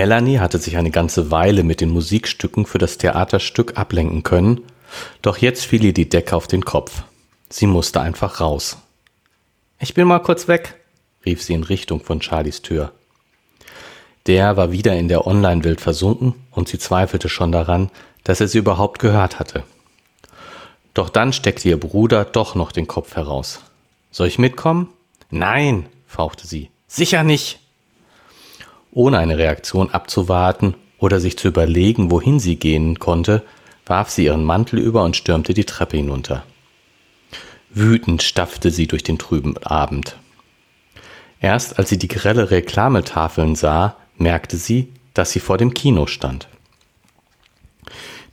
Melanie hatte sich eine ganze Weile mit den Musikstücken für das Theaterstück ablenken können, doch jetzt fiel ihr die Decke auf den Kopf. Sie musste einfach raus. Ich bin mal kurz weg, rief sie in Richtung von Charlies Tür. Der war wieder in der Online-Welt versunken und sie zweifelte schon daran, dass er sie überhaupt gehört hatte. Doch dann steckte ihr Bruder doch noch den Kopf heraus. Soll ich mitkommen? Nein, fauchte sie. Sicher nicht. Ohne eine Reaktion abzuwarten oder sich zu überlegen, wohin sie gehen konnte, warf sie ihren Mantel über und stürmte die Treppe hinunter. Wütend stapfte sie durch den trüben Abend. Erst als sie die grelle Reklametafeln sah, merkte sie, dass sie vor dem Kino stand.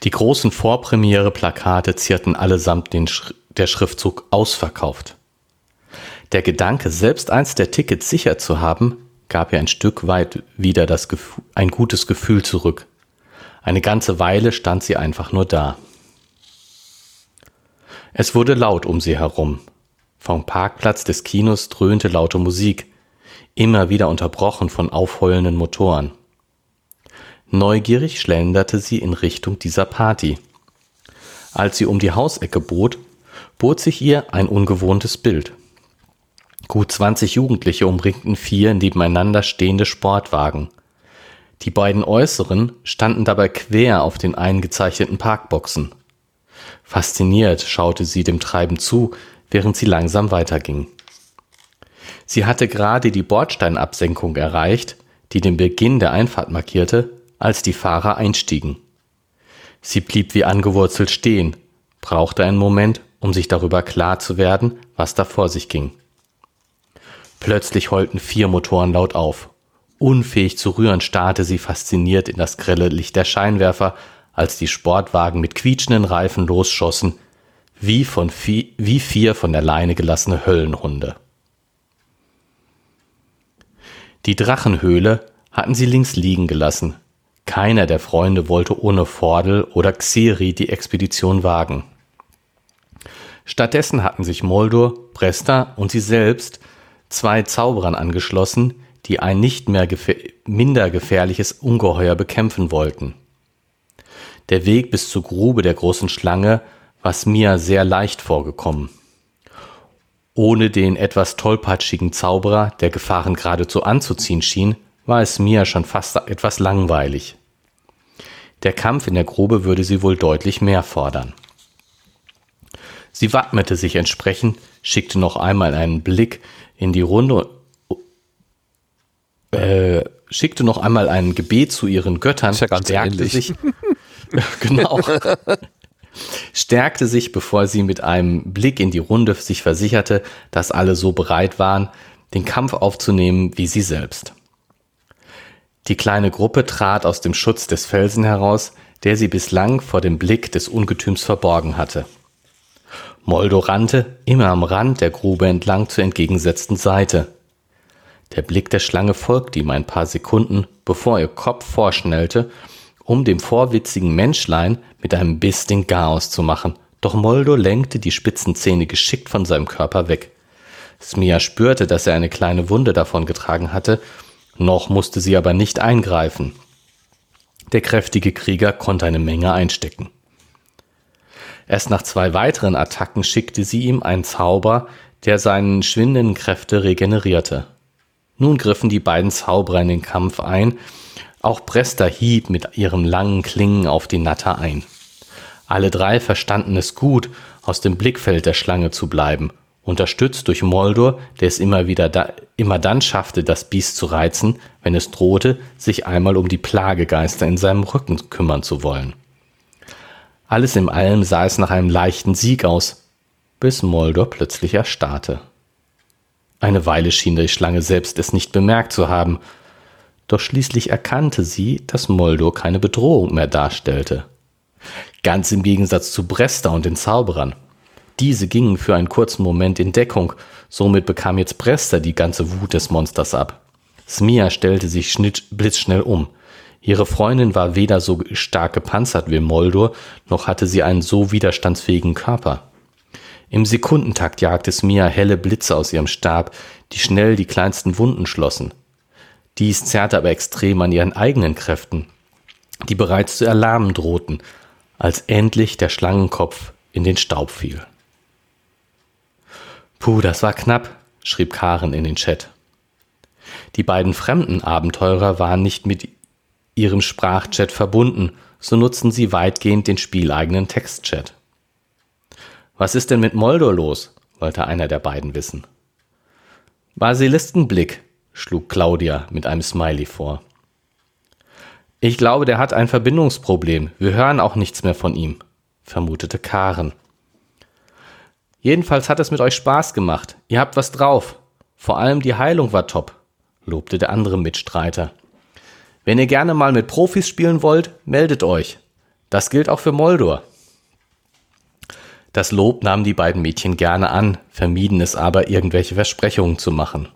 Die großen Vorpremiere-Plakate zierten allesamt den Sch der Schriftzug ausverkauft. Der Gedanke, selbst eins der Tickets sicher zu haben, gab ihr ein Stück weit wieder das ein gutes Gefühl zurück. Eine ganze Weile stand sie einfach nur da. Es wurde laut um sie herum. Vom Parkplatz des Kinos dröhnte laute Musik, immer wieder unterbrochen von aufheulenden Motoren. Neugierig schlenderte sie in Richtung dieser Party. Als sie um die Hausecke bot, bot sich ihr ein ungewohntes Bild. Gut 20 Jugendliche umringten vier nebeneinander stehende Sportwagen. Die beiden äußeren standen dabei quer auf den eingezeichneten Parkboxen. Fasziniert schaute sie dem Treiben zu, während sie langsam weiterging. Sie hatte gerade die Bordsteinabsenkung erreicht, die den Beginn der Einfahrt markierte, als die Fahrer einstiegen. Sie blieb wie angewurzelt stehen, brauchte einen Moment, um sich darüber klar zu werden, was da vor sich ging. Plötzlich heulten vier Motoren laut auf. Unfähig zu rühren, starrte sie fasziniert in das grelle Licht der Scheinwerfer, als die Sportwagen mit quietschenden Reifen losschossen, wie, von vi wie vier von der Leine gelassene Höllenhunde. Die Drachenhöhle hatten sie links liegen gelassen, keiner der Freunde wollte ohne Vordel oder Xeri die Expedition wagen. Stattdessen hatten sich Moldor, Bresta und sie selbst zwei Zauberern angeschlossen, die ein nicht mehr gefähr minder gefährliches Ungeheuer bekämpfen wollten. Der Weg bis zur Grube der großen Schlange war mir sehr leicht vorgekommen. Ohne den etwas tollpatschigen Zauberer, der Gefahren geradezu anzuziehen schien, war es mir schon fast etwas langweilig. Der Kampf in der Grube würde sie wohl deutlich mehr fordern. Sie wappnete sich entsprechend, schickte noch einmal einen Blick in die Runde, äh, schickte noch einmal ein Gebet zu ihren Göttern, ja ganz stärkte ähnlich. sich, genau, stärkte sich, bevor sie mit einem Blick in die Runde sich versicherte, dass alle so bereit waren, den Kampf aufzunehmen wie sie selbst. Die kleine Gruppe trat aus dem Schutz des Felsen heraus, der sie bislang vor dem Blick des Ungetüms verborgen hatte. Moldo rannte, immer am Rand der Grube entlang zur entgegengesetzten Seite. Der Blick der Schlange folgte ihm ein paar Sekunden, bevor ihr Kopf vorschnellte, um dem vorwitzigen Menschlein mit einem Biss den Garaus zu machen, doch Moldo lenkte die spitzen Zähne geschickt von seinem Körper weg. Smia spürte, dass er eine kleine Wunde davon getragen hatte noch musste sie aber nicht eingreifen. Der kräftige Krieger konnte eine Menge einstecken. Erst nach zwei weiteren Attacken schickte sie ihm einen Zauber, der seinen schwindenden Kräfte regenerierte. Nun griffen die beiden Zauberer in den Kampf ein, auch Bresta hieb mit ihrem langen Klingen auf die Natter ein. Alle drei verstanden es gut, aus dem Blickfeld der Schlange zu bleiben unterstützt durch Moldor, der es immer wieder da, immer dann schaffte, das Biest zu reizen, wenn es drohte, sich einmal um die Plagegeister in seinem Rücken kümmern zu wollen. Alles in allem sah es nach einem leichten Sieg aus, bis Moldor plötzlich erstarrte. Eine Weile schien die Schlange selbst es nicht bemerkt zu haben, doch schließlich erkannte sie, dass Moldor keine Bedrohung mehr darstellte. Ganz im Gegensatz zu Bresta und den Zauberern. Diese gingen für einen kurzen Moment in Deckung, somit bekam jetzt Bresta die ganze Wut des Monsters ab. Smia stellte sich blitzschnell um. Ihre Freundin war weder so stark gepanzert wie Moldor, noch hatte sie einen so widerstandsfähigen Körper. Im Sekundentakt jagte Smia helle Blitze aus ihrem Stab, die schnell die kleinsten Wunden schlossen. Dies zerrte aber extrem an ihren eigenen Kräften, die bereits zu erlahmen drohten, als endlich der Schlangenkopf in den Staub fiel. Puh, das war knapp, schrieb Karen in den Chat. Die beiden fremden Abenteurer waren nicht mit ihrem Sprachchat verbunden, so nutzten sie weitgehend den spieleigenen Textchat. Was ist denn mit Moldor los? wollte einer der beiden wissen. Basilistenblick, schlug Claudia mit einem Smiley vor. Ich glaube, der hat ein Verbindungsproblem. Wir hören auch nichts mehr von ihm, vermutete Karen. Jedenfalls hat es mit euch Spaß gemacht. Ihr habt was drauf. Vor allem die Heilung war top, lobte der andere Mitstreiter. Wenn ihr gerne mal mit Profis spielen wollt, meldet euch. Das gilt auch für Moldor. Das Lob nahmen die beiden Mädchen gerne an, vermieden es aber, irgendwelche Versprechungen zu machen.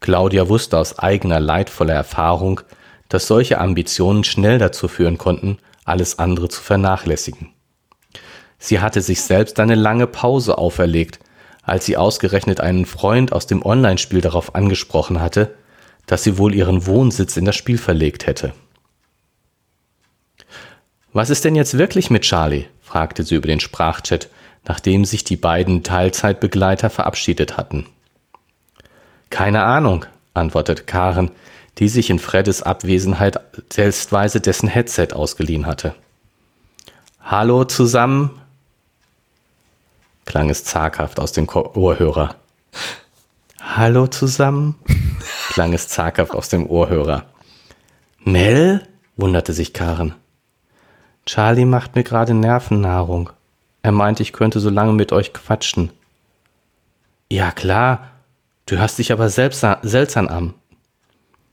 Claudia wusste aus eigener leidvoller Erfahrung, dass solche Ambitionen schnell dazu führen konnten, alles andere zu vernachlässigen. Sie hatte sich selbst eine lange Pause auferlegt, als sie ausgerechnet einen Freund aus dem Online-Spiel darauf angesprochen hatte, dass sie wohl ihren Wohnsitz in das Spiel verlegt hätte. Was ist denn jetzt wirklich mit Charlie? fragte sie über den Sprachchat, nachdem sich die beiden Teilzeitbegleiter verabschiedet hatten. Keine Ahnung, antwortete Karen, die sich in Freddes Abwesenheit selbstweise dessen Headset ausgeliehen hatte. Hallo zusammen, klang es zaghaft aus dem Ohrhörer. Hallo zusammen, klang es zaghaft aus dem Ohrhörer. Mel? wunderte sich Karen. Charlie macht mir gerade Nervennahrung. Er meint, ich könnte so lange mit euch quatschen. Ja klar, du hörst dich aber selbst seltsam an.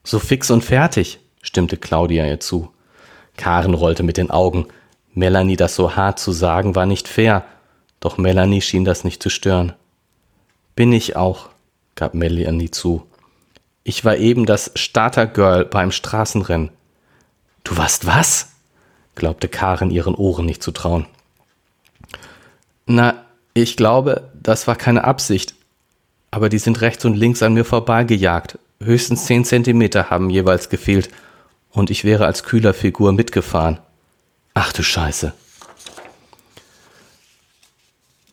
So fix und fertig, stimmte Claudia ihr zu. Karen rollte mit den Augen. Melanie das so hart zu sagen, war nicht fair, doch Melanie schien das nicht zu stören. Bin ich auch, gab Melanie zu. Ich war eben das Starter-Girl beim Straßenrennen. Du warst was? glaubte Karen ihren Ohren nicht zu trauen. Na, ich glaube, das war keine Absicht. Aber die sind rechts und links an mir vorbeigejagt. Höchstens zehn Zentimeter haben jeweils gefehlt. Und ich wäre als Kühlerfigur mitgefahren. Ach du Scheiße.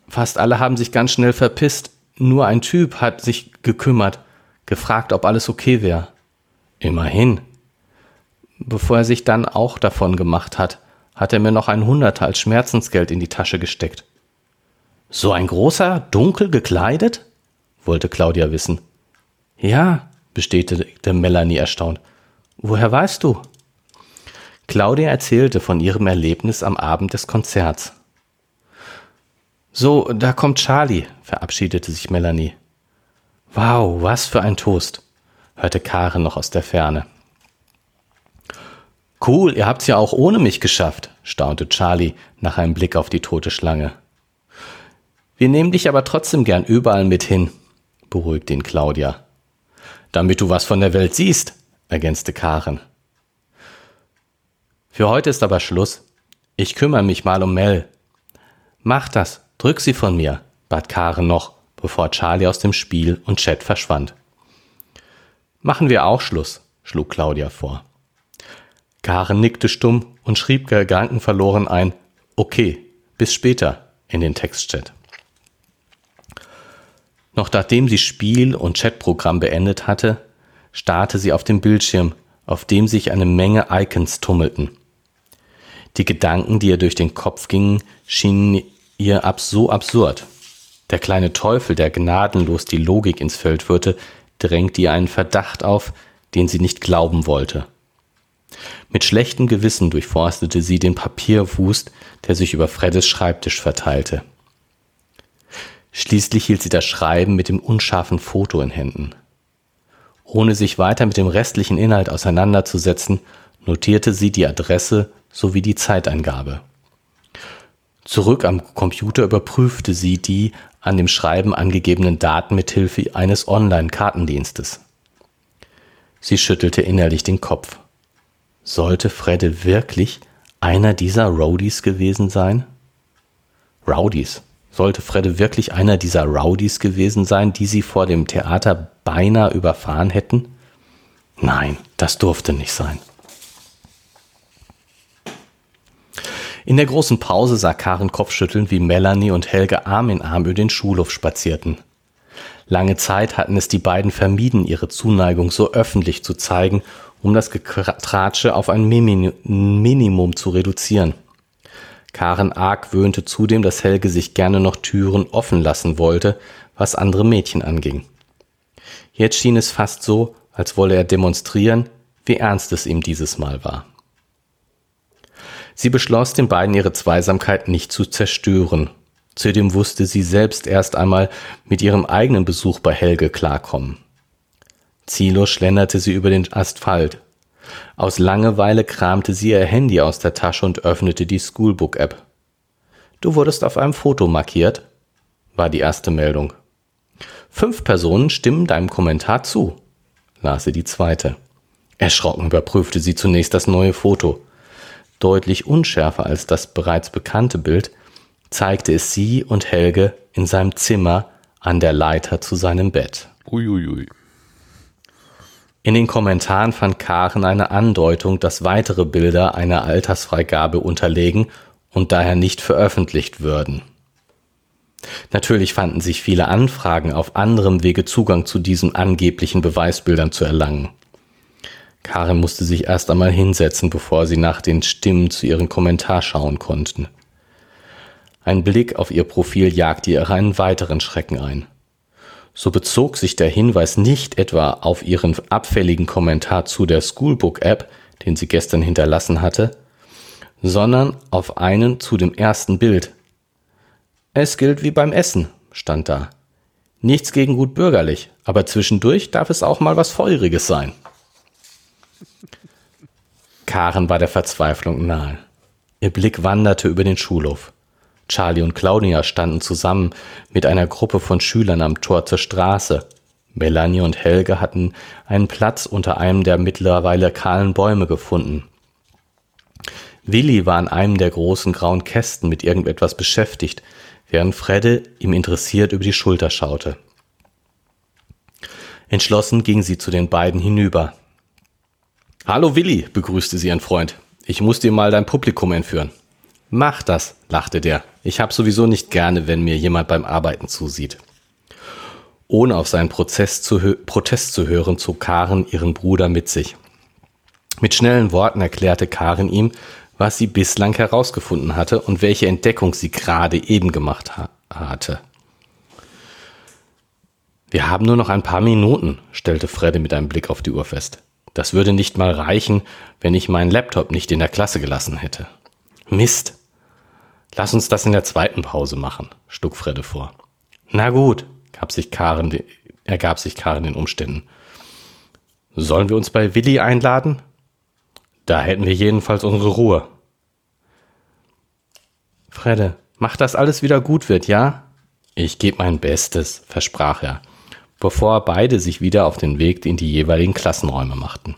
Fast alle haben sich ganz schnell verpisst. Nur ein Typ hat sich gekümmert, gefragt, ob alles okay wäre. Immerhin. Bevor er sich dann auch davon gemacht hat, hat er mir noch ein Hunderter als Schmerzensgeld in die Tasche gesteckt. So ein großer, dunkel gekleidet? wollte Claudia wissen. Ja, bestätigte Melanie erstaunt. Woher weißt du? Claudia erzählte von ihrem Erlebnis am Abend des Konzerts. So, da kommt Charlie, verabschiedete sich Melanie. Wow, was für ein Toast, hörte Karen noch aus der Ferne. Cool, ihr habt's ja auch ohne mich geschafft, staunte Charlie nach einem Blick auf die tote Schlange. Wir nehmen dich aber trotzdem gern überall mit hin, beruhigte ihn Claudia. Damit du was von der Welt siehst, ergänzte Karen. Für heute ist aber Schluss. Ich kümmere mich mal um Mel. Mach das, Drück sie von mir, bat Karen noch, bevor Charlie aus dem Spiel und Chat verschwand. Machen wir auch Schluss, schlug Claudia vor. Karen nickte stumm und schrieb gedankenverloren ein Okay, bis später in den Textchat. Noch nachdem sie Spiel und Chatprogramm beendet hatte, starrte sie auf den Bildschirm, auf dem sich eine Menge Icons tummelten. Die Gedanken, die ihr durch den Kopf gingen, schienen ihr ab so absurd. Der kleine Teufel, der gnadenlos die Logik ins Feld führte, drängte ihr einen Verdacht auf, den sie nicht glauben wollte. Mit schlechtem Gewissen durchforstete sie den Papierwust, der sich über Freddes Schreibtisch verteilte. Schließlich hielt sie das Schreiben mit dem unscharfen Foto in Händen. Ohne sich weiter mit dem restlichen Inhalt auseinanderzusetzen, notierte sie die Adresse sowie die Zeiteingabe. Zurück am Computer überprüfte sie die an dem Schreiben angegebenen Daten mit Hilfe eines Online-Kartendienstes. Sie schüttelte innerlich den Kopf. Sollte Fredde wirklich einer dieser Rowdies gewesen sein? Rowdies. Sollte Fredde wirklich einer dieser Rowdies gewesen sein, die sie vor dem Theater beinahe überfahren hätten? Nein, das durfte nicht sein. In der großen Pause sah Karen kopfschüttelnd, wie Melanie und Helge Arm in Arm über den Schulhof spazierten. Lange Zeit hatten es die beiden vermieden, ihre Zuneigung so öffentlich zu zeigen, um das Getratsche auf ein Minimum zu reduzieren. Karen argwöhnte zudem, dass Helge sich gerne noch Türen offen lassen wollte, was andere Mädchen anging. Jetzt schien es fast so, als wolle er demonstrieren, wie ernst es ihm dieses Mal war. Sie beschloss, den beiden ihre Zweisamkeit nicht zu zerstören. Zudem wusste sie selbst erst einmal mit ihrem eigenen Besuch bei Helge klarkommen. Ziellos schlenderte sie über den Asphalt. Aus Langeweile kramte sie ihr Handy aus der Tasche und öffnete die Schoolbook-App. Du wurdest auf einem Foto markiert, war die erste Meldung. Fünf Personen stimmen deinem Kommentar zu, las sie die zweite. Erschrocken überprüfte sie zunächst das neue Foto deutlich unschärfer als das bereits bekannte Bild, zeigte es sie und Helge in seinem Zimmer an der Leiter zu seinem Bett. Uiuiui. In den Kommentaren fand Karen eine Andeutung, dass weitere Bilder einer Altersfreigabe unterlegen und daher nicht veröffentlicht würden. Natürlich fanden sich viele Anfragen, auf anderem Wege Zugang zu diesen angeblichen Beweisbildern zu erlangen. Karin musste sich erst einmal hinsetzen, bevor sie nach den Stimmen zu ihrem Kommentar schauen konnten. Ein Blick auf ihr Profil jagte ihr einen weiteren Schrecken ein. So bezog sich der Hinweis nicht etwa auf ihren abfälligen Kommentar zu der Schoolbook-App, den sie gestern hinterlassen hatte, sondern auf einen zu dem ersten Bild. Es gilt wie beim Essen, stand da. Nichts gegen gut bürgerlich, aber zwischendurch darf es auch mal was Feuriges sein. Karen war der Verzweiflung nahe. Ihr Blick wanderte über den Schulhof. Charlie und Claudia standen zusammen mit einer Gruppe von Schülern am Tor zur Straße. Melanie und Helge hatten einen Platz unter einem der mittlerweile kahlen Bäume gefunden. Willi war an einem der großen grauen Kästen mit irgendetwas beschäftigt, während Fredde ihm interessiert über die Schulter schaute. Entschlossen ging sie zu den beiden hinüber. Hallo Willi, begrüßte sie ihren Freund. Ich muss dir mal dein Publikum entführen. Mach das, lachte der. Ich hab sowieso nicht gerne, wenn mir jemand beim Arbeiten zusieht. Ohne auf seinen zu Protest zu hören, zog Karen ihren Bruder mit sich. Mit schnellen Worten erklärte Karen ihm, was sie bislang herausgefunden hatte und welche Entdeckung sie gerade eben gemacht ha hatte. Wir haben nur noch ein paar Minuten, stellte Fredde mit einem Blick auf die Uhr fest. Das würde nicht mal reichen, wenn ich meinen Laptop nicht in der Klasse gelassen hätte. Mist. Lass uns das in der zweiten Pause machen, schlug Fredde vor. Na gut, gab sich Karen, ergab sich Karen den Umständen. Sollen wir uns bei Willi einladen? Da hätten wir jedenfalls unsere Ruhe. Fredde, mach, dass alles wieder gut wird, ja? Ich gebe mein Bestes, versprach er bevor beide sich wieder auf den Weg in die jeweiligen Klassenräume machten.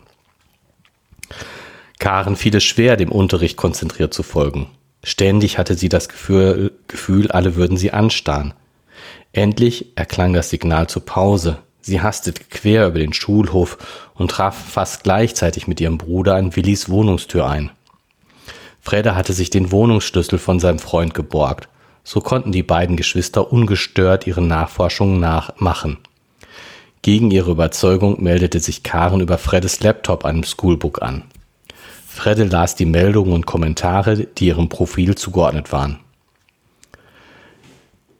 Karen fiel es schwer, dem Unterricht konzentriert zu folgen. Ständig hatte sie das Gefühl, Gefühl, alle würden sie anstarren. Endlich erklang das Signal zur Pause. Sie hastete quer über den Schulhof und traf fast gleichzeitig mit ihrem Bruder an Willis Wohnungstür ein. Fredde hatte sich den Wohnungsschlüssel von seinem Freund geborgt. So konnten die beiden Geschwister ungestört ihre Nachforschungen nachmachen. Gegen ihre Überzeugung meldete sich Karen über Freddes Laptop dem Schoolbook an. Fredde las die Meldungen und Kommentare, die ihrem Profil zugeordnet waren.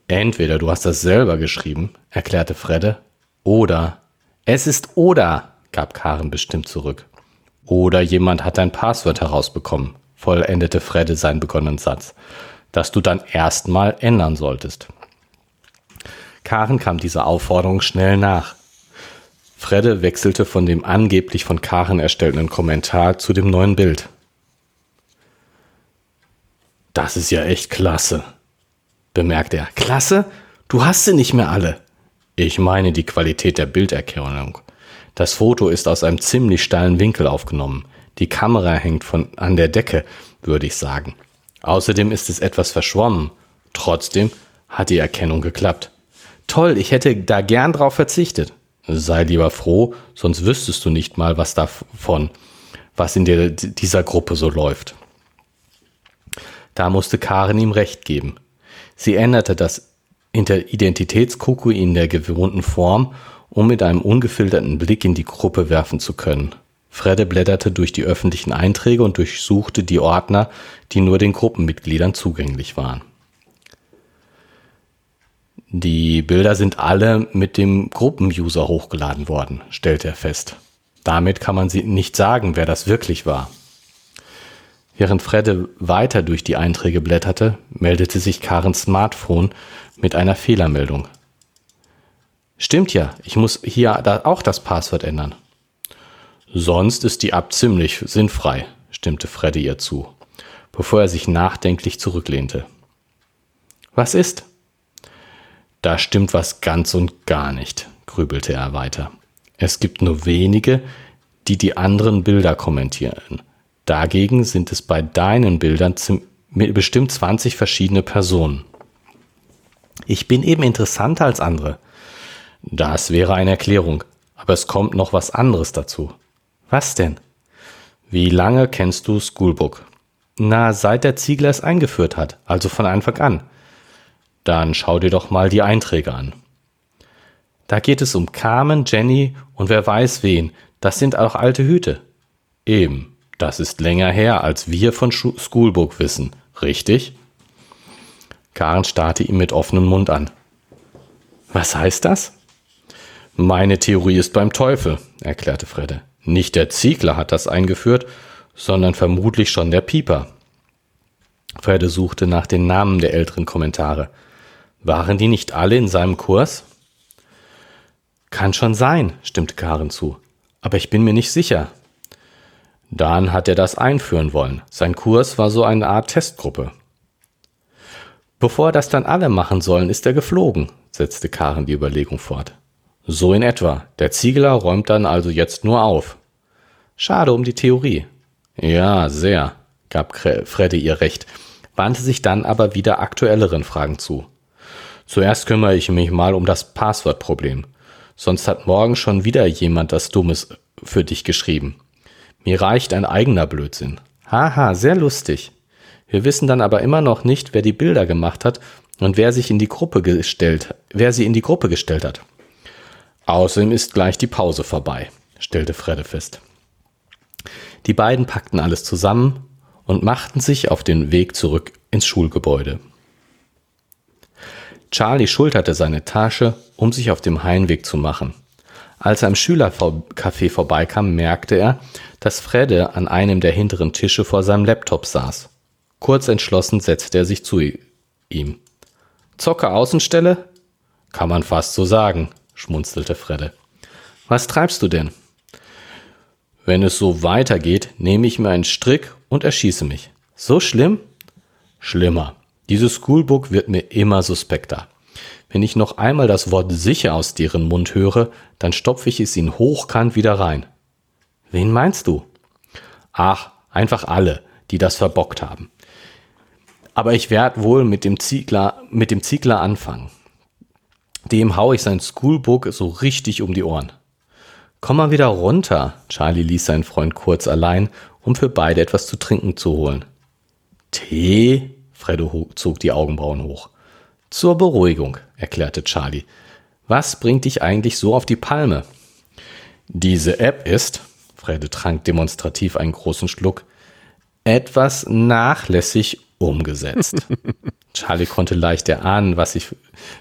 Entweder du hast das selber geschrieben, erklärte Fredde, oder es ist oder, gab Karen bestimmt zurück. Oder jemand hat dein Passwort herausbekommen, vollendete Fredde seinen begonnenen Satz, das du dann erstmal ändern solltest. Karen kam dieser Aufforderung schnell nach. Fredde wechselte von dem angeblich von Karen erstellten Kommentar zu dem neuen Bild. Das ist ja echt klasse, bemerkte er. Klasse? Du hast sie nicht mehr alle. Ich meine die Qualität der Bilderkennung. Das Foto ist aus einem ziemlich steilen Winkel aufgenommen. Die Kamera hängt von an der Decke, würde ich sagen. Außerdem ist es etwas verschwommen. Trotzdem hat die Erkennung geklappt. Toll, ich hätte da gern drauf verzichtet. Sei lieber froh, sonst wüsstest du nicht mal was davon, was in der, dieser Gruppe so läuft. Da musste Karen ihm recht geben. Sie änderte das Identitätskoko in der gewohnten Form, um mit einem ungefilterten Blick in die Gruppe werfen zu können. Fredde blätterte durch die öffentlichen Einträge und durchsuchte die Ordner, die nur den Gruppenmitgliedern zugänglich waren. Die Bilder sind alle mit dem Gruppenuser hochgeladen worden, stellte er fest. Damit kann man nicht sagen, wer das wirklich war. Während Fredde weiter durch die Einträge blätterte, meldete sich Karens Smartphone mit einer Fehlermeldung. Stimmt ja, ich muss hier auch das Passwort ändern. Sonst ist die App ziemlich sinnfrei, stimmte Freddy ihr zu, bevor er sich nachdenklich zurücklehnte. Was ist? Da stimmt was ganz und gar nicht, grübelte er weiter. Es gibt nur wenige, die die anderen Bilder kommentieren. Dagegen sind es bei deinen Bildern bestimmt 20 verschiedene Personen. Ich bin eben interessanter als andere. Das wäre eine Erklärung, aber es kommt noch was anderes dazu. Was denn? Wie lange kennst du Schoolbook? Na, seit der Ziegler es eingeführt hat, also von Anfang an. Dann schau dir doch mal die Einträge an. Da geht es um Carmen, Jenny und wer weiß wen. Das sind auch alte Hüte. Eben, das ist länger her, als wir von Schoolbook wissen, richtig? Karen starrte ihn mit offenem Mund an. Was heißt das? Meine Theorie ist beim Teufel, erklärte Fredde. Nicht der Ziegler hat das eingeführt, sondern vermutlich schon der Pieper. Fredde suchte nach den Namen der älteren Kommentare. Waren die nicht alle in seinem Kurs? Kann schon sein, stimmte Karen zu. Aber ich bin mir nicht sicher. Dann hat er das einführen wollen. Sein Kurs war so eine Art Testgruppe. Bevor das dann alle machen sollen, ist er geflogen, setzte Karen die Überlegung fort. So in etwa. Der Ziegler räumt dann also jetzt nur auf. Schade um die Theorie. Ja, sehr, gab Freddy ihr recht, wandte sich dann aber wieder aktuelleren Fragen zu. Zuerst kümmere ich mich mal um das Passwortproblem. Sonst hat morgen schon wieder jemand das Dummes für dich geschrieben. Mir reicht ein eigener Blödsinn. Haha, sehr lustig. Wir wissen dann aber immer noch nicht, wer die Bilder gemacht hat und wer sich in die Gruppe gestellt, wer sie in die Gruppe gestellt hat. Außerdem ist gleich die Pause vorbei, stellte Fredde fest. Die beiden packten alles zusammen und machten sich auf den Weg zurück ins Schulgebäude. Charlie schulterte seine Tasche, um sich auf dem Heimweg zu machen. Als er am Schülercafé vorbeikam, merkte er, dass Fredde an einem der hinteren Tische vor seinem Laptop saß. Kurz entschlossen setzte er sich zu ihm. Zocke Außenstelle? Kann man fast so sagen, schmunzelte Fredde. Was treibst du denn? Wenn es so weitergeht, nehme ich mir einen Strick und erschieße mich. So schlimm? Schlimmer. Dieses Schoolbook wird mir immer suspekter. Wenn ich noch einmal das Wort sicher aus deren Mund höre, dann stopfe ich es ihnen hochkant wieder rein. Wen meinst du? Ach, einfach alle, die das verbockt haben. Aber ich werde wohl mit dem Ziegler, mit dem Ziegler anfangen. Dem hau ich sein Schoolbook so richtig um die Ohren. Komm mal wieder runter. Charlie ließ seinen Freund kurz allein, um für beide etwas zu trinken zu holen. Tee? Freddo zog die Augenbrauen hoch. Zur Beruhigung, erklärte Charlie. Was bringt dich eigentlich so auf die Palme? Diese App ist, Fredde trank demonstrativ einen großen Schluck, etwas nachlässig umgesetzt. Charlie konnte leicht erahnen, was sich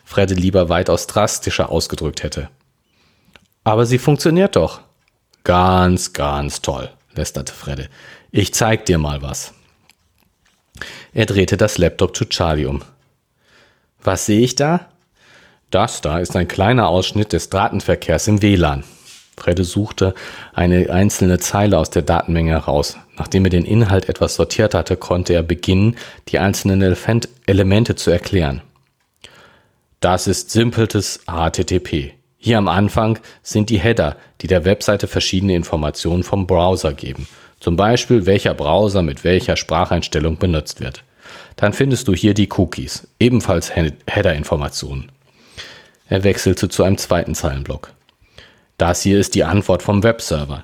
Fredde lieber weitaus drastischer ausgedrückt hätte. Aber sie funktioniert doch. Ganz, ganz toll, lästerte Fredde. Ich zeig dir mal was. Er drehte das Laptop zu Charlie um. Was sehe ich da? Das da ist ein kleiner Ausschnitt des Datenverkehrs im WLAN. Fredde suchte eine einzelne Zeile aus der Datenmenge heraus. Nachdem er den Inhalt etwas sortiert hatte, konnte er beginnen, die einzelnen Elemente zu erklären. Das ist simpeltes HTTP. Hier am Anfang sind die Header, die der Webseite verschiedene Informationen vom Browser geben. Zum Beispiel, welcher Browser mit welcher Spracheinstellung benutzt wird. Dann findest du hier die Cookies, ebenfalls Header-Informationen. Er wechselte zu einem zweiten Zeilenblock. Das hier ist die Antwort vom Webserver.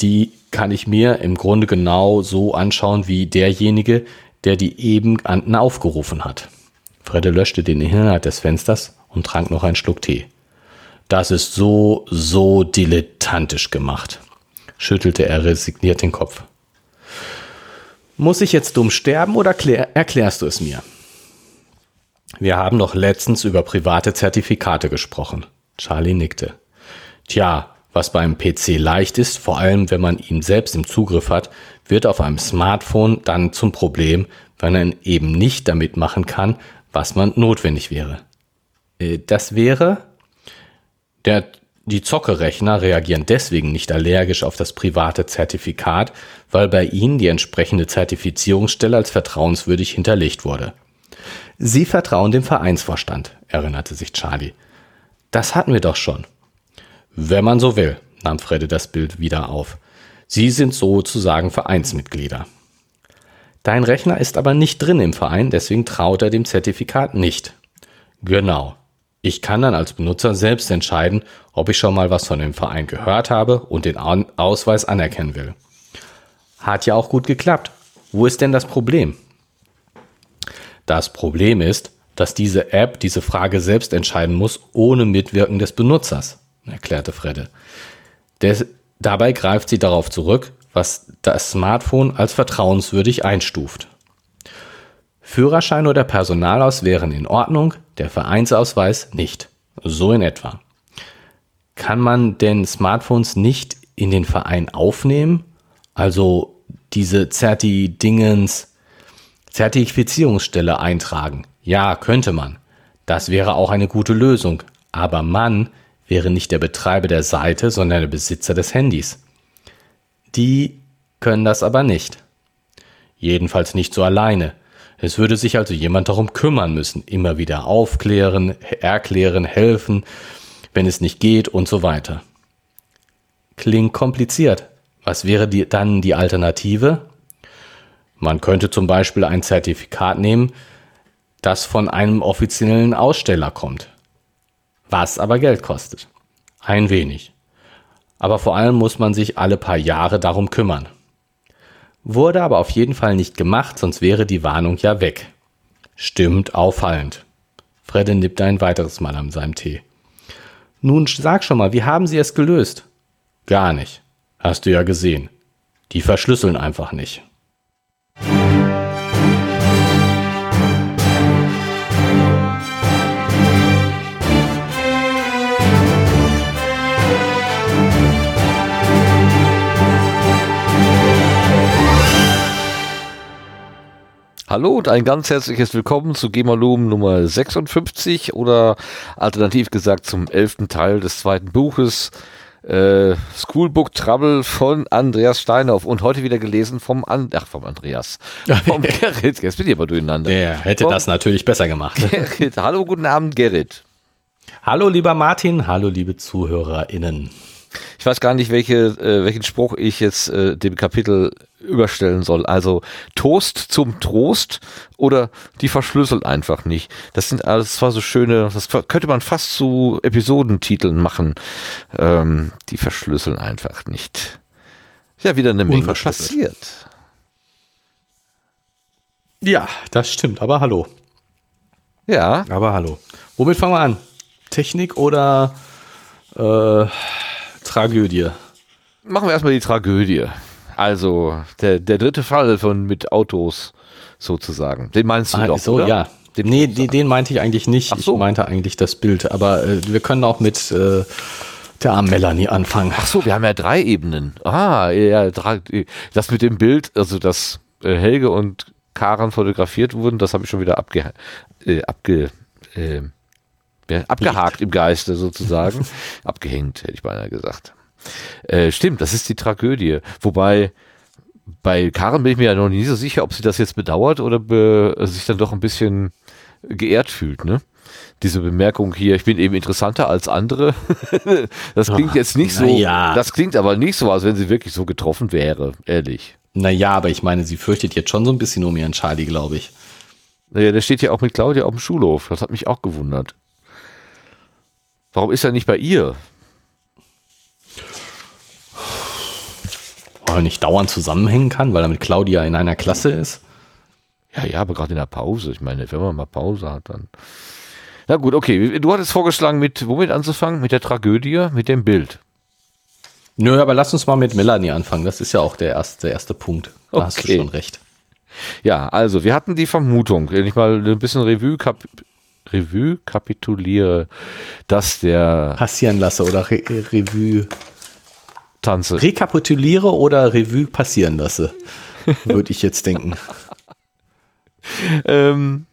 Die kann ich mir im Grunde genau so anschauen wie derjenige, der die eben aufgerufen hat. Fredde löschte den Inhalt des Fensters und trank noch einen Schluck Tee. Das ist so, so dilettantisch gemacht, schüttelte er resigniert den Kopf. Muss ich jetzt dumm sterben oder erklärst du es mir? Wir haben doch letztens über private Zertifikate gesprochen. Charlie nickte. Tja, was beim PC leicht ist, vor allem wenn man ihn selbst im Zugriff hat, wird auf einem Smartphone dann zum Problem, wenn man eben nicht damit machen kann, was man notwendig wäre. Äh, das wäre, der, die Zockerechner reagieren deswegen nicht allergisch auf das private Zertifikat, weil bei ihnen die entsprechende Zertifizierungsstelle als vertrauenswürdig hinterlegt wurde. Sie vertrauen dem Vereinsvorstand, erinnerte sich Charlie. Das hatten wir doch schon. Wenn man so will, nahm Fredde das Bild wieder auf. Sie sind sozusagen Vereinsmitglieder. Dein Rechner ist aber nicht drin im Verein, deswegen traut er dem Zertifikat nicht. Genau. Ich kann dann als Benutzer selbst entscheiden, ob ich schon mal was von dem Verein gehört habe und den Ausweis anerkennen will. Hat ja auch gut geklappt. Wo ist denn das Problem? Das Problem ist, dass diese App diese Frage selbst entscheiden muss, ohne Mitwirken des Benutzers, erklärte Fredde. Des, dabei greift sie darauf zurück, was das Smartphone als vertrauenswürdig einstuft. Führerschein oder Personalaus wären in Ordnung, der Vereinsausweis nicht. So in etwa. Kann man denn Smartphones nicht in den Verein aufnehmen? Also diese Zerti-Dingens, Zertifizierungsstelle eintragen? Ja, könnte man. Das wäre auch eine gute Lösung. Aber man wäre nicht der Betreiber der Seite, sondern der Besitzer des Handys. Die können das aber nicht. Jedenfalls nicht so alleine. Es würde sich also jemand darum kümmern müssen, immer wieder aufklären, erklären, helfen, wenn es nicht geht und so weiter. Klingt kompliziert. Was wäre die, dann die Alternative? Man könnte zum Beispiel ein Zertifikat nehmen, das von einem offiziellen Aussteller kommt. Was aber Geld kostet. Ein wenig. Aber vor allem muss man sich alle paar Jahre darum kümmern. Wurde aber auf jeden Fall nicht gemacht, sonst wäre die Warnung ja weg. Stimmt auffallend. Fredde nippte ein weiteres Mal an seinem Tee. Nun sag schon mal, wie haben Sie es gelöst? Gar nicht. Hast du ja gesehen. Die verschlüsseln einfach nicht. Hallo und ein ganz herzliches Willkommen zu Gemalum Nummer 56 oder alternativ gesagt zum elften Teil des zweiten Buches äh, Schoolbook Trouble von Andreas Steinhoff und heute wieder gelesen vom, An ach, vom Andreas. Vom Gerrit. Jetzt bin ich aber durcheinander. Der hätte vom das natürlich besser gemacht. Gerrit. Hallo, guten Abend, Gerrit. Hallo, lieber Martin. Hallo, liebe ZuhörerInnen. Ich weiß gar nicht, welche, äh, welchen Spruch ich jetzt äh, dem Kapitel überstellen soll. Also Toast zum Trost oder die verschlüsselt einfach nicht. Das sind alles zwar so schöne, das könnte man fast zu Episodentiteln machen. Ähm, die verschlüsseln einfach nicht. Ja, wieder eine Menge passiert. Ja, das stimmt, aber hallo. Ja. Aber hallo. Womit fangen wir an? Technik oder äh, Tragödie? Machen wir erstmal die Tragödie. Also, der, der dritte Fall von mit Autos sozusagen. Den meinst du ah, doch, so, oder? ja. Den nee, den, den meinte ich eigentlich nicht. So. Ich meinte eigentlich das Bild. Aber äh, wir können auch mit äh, der armen Melanie anfangen. Ach so, wir haben ja drei Ebenen. Ah, ja, das mit dem Bild, also dass äh, Helge und Karen fotografiert wurden, das habe ich schon wieder abge, äh, abge, äh, abgehakt im Geiste sozusagen. Abgehängt, hätte ich beinahe gesagt. Äh, stimmt, das ist die Tragödie. Wobei bei Karen bin ich mir ja noch nie so sicher, ob sie das jetzt bedauert oder be sich dann doch ein bisschen geehrt fühlt, ne? Diese Bemerkung hier, ich bin eben interessanter als andere. das klingt jetzt nicht so, ja. das klingt aber nicht so, als wenn sie wirklich so getroffen wäre, ehrlich. Naja, aber ich meine, sie fürchtet jetzt schon so ein bisschen um ihren Charlie, glaube ich. Naja, der steht ja auch mit Claudia auf dem Schulhof. Das hat mich auch gewundert. Warum ist er nicht bei ihr? Er nicht dauernd zusammenhängen kann, weil er mit Claudia in einer Klasse ist. Ja, ja, aber gerade in der Pause. Ich meine, wenn man mal Pause hat, dann. Na gut, okay. Du hattest vorgeschlagen, mit womit anzufangen? Mit der Tragödie, mit dem Bild. Nö, aber lass uns mal mit Melanie anfangen. Das ist ja auch der erste, der erste Punkt. Da okay. hast du schon recht. Ja, also wir hatten die Vermutung, wenn ich mal ein bisschen Revue, kap Revue kapituliere, dass der passieren lasse oder Re Revue tanze. Rekapituliere oder Revue passieren lasse, würde ich jetzt denken. ähm,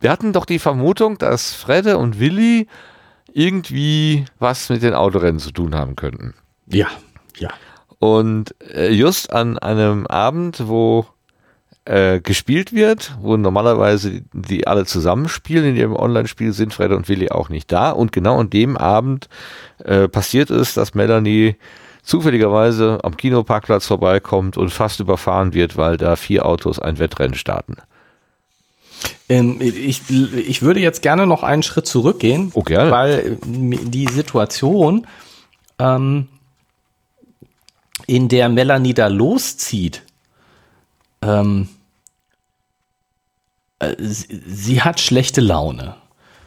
wir hatten doch die Vermutung, dass Fredde und Willi irgendwie was mit den Autorennen zu tun haben könnten. Ja, ja. Und äh, just an einem Abend, wo äh, gespielt wird, wo normalerweise die alle zusammenspielen in ihrem Online-Spiel, sind Fred und Willi auch nicht da. Und genau an dem Abend äh, passiert es, dass Melanie zufälligerweise am Kinoparkplatz vorbeikommt und fast überfahren wird, weil da vier Autos ein Wettrennen starten. Ähm, ich, ich würde jetzt gerne noch einen Schritt zurückgehen, oh, gerne. weil die Situation, ähm, in der Melanie da loszieht, ähm, äh, sie, sie, hat schlechte Laune.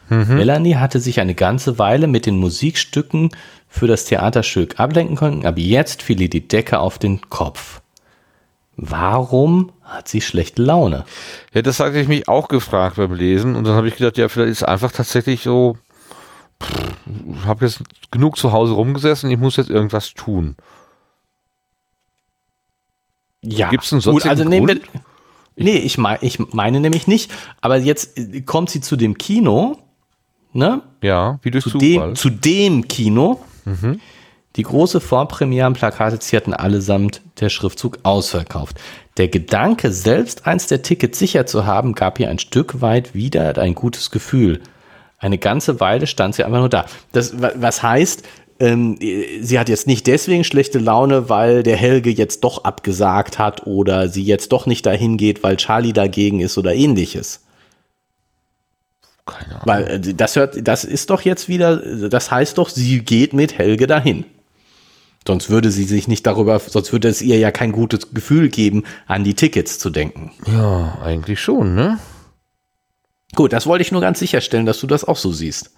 Mhm. Melanie hatte sich eine ganze Weile mit den Musikstücken für das Theaterstück ablenken können, aber jetzt fiel ihr die Decke auf den Kopf. Warum hat sie schlechte Laune? Ja, das hatte ich mich auch gefragt beim Lesen und dann habe ich gedacht, ja, vielleicht ist es einfach tatsächlich so, ich habe jetzt genug zu Hause rumgesessen, ich muss jetzt irgendwas tun. Ja, gibt es einen Gut, also nehmen wir, Nee, ich, mein, ich meine nämlich nicht, aber jetzt kommt sie zu dem Kino, ne? Ja, wie durch zu Zufall. Dem, zu dem Kino. Mhm. Die große Vorpremierenplakate zierten allesamt der Schriftzug ausverkauft. Der Gedanke, selbst eins der Tickets sicher zu haben, gab ihr ein Stück weit wieder ein gutes Gefühl. Eine ganze Weile stand sie einfach nur da. Das, was heißt, ähm, sie hat jetzt nicht deswegen schlechte Laune, weil der Helge jetzt doch abgesagt hat oder sie jetzt doch nicht dahin geht, weil Charlie dagegen ist oder ähnliches. Keine Ahnung. Weil äh, das hört, das ist doch jetzt wieder, das heißt doch, sie geht mit Helge dahin. Sonst würde sie sich nicht darüber, sonst würde es ihr ja kein gutes Gefühl geben, an die Tickets zu denken. Ja, eigentlich schon, ne? Gut, das wollte ich nur ganz sicherstellen, dass du das auch so siehst.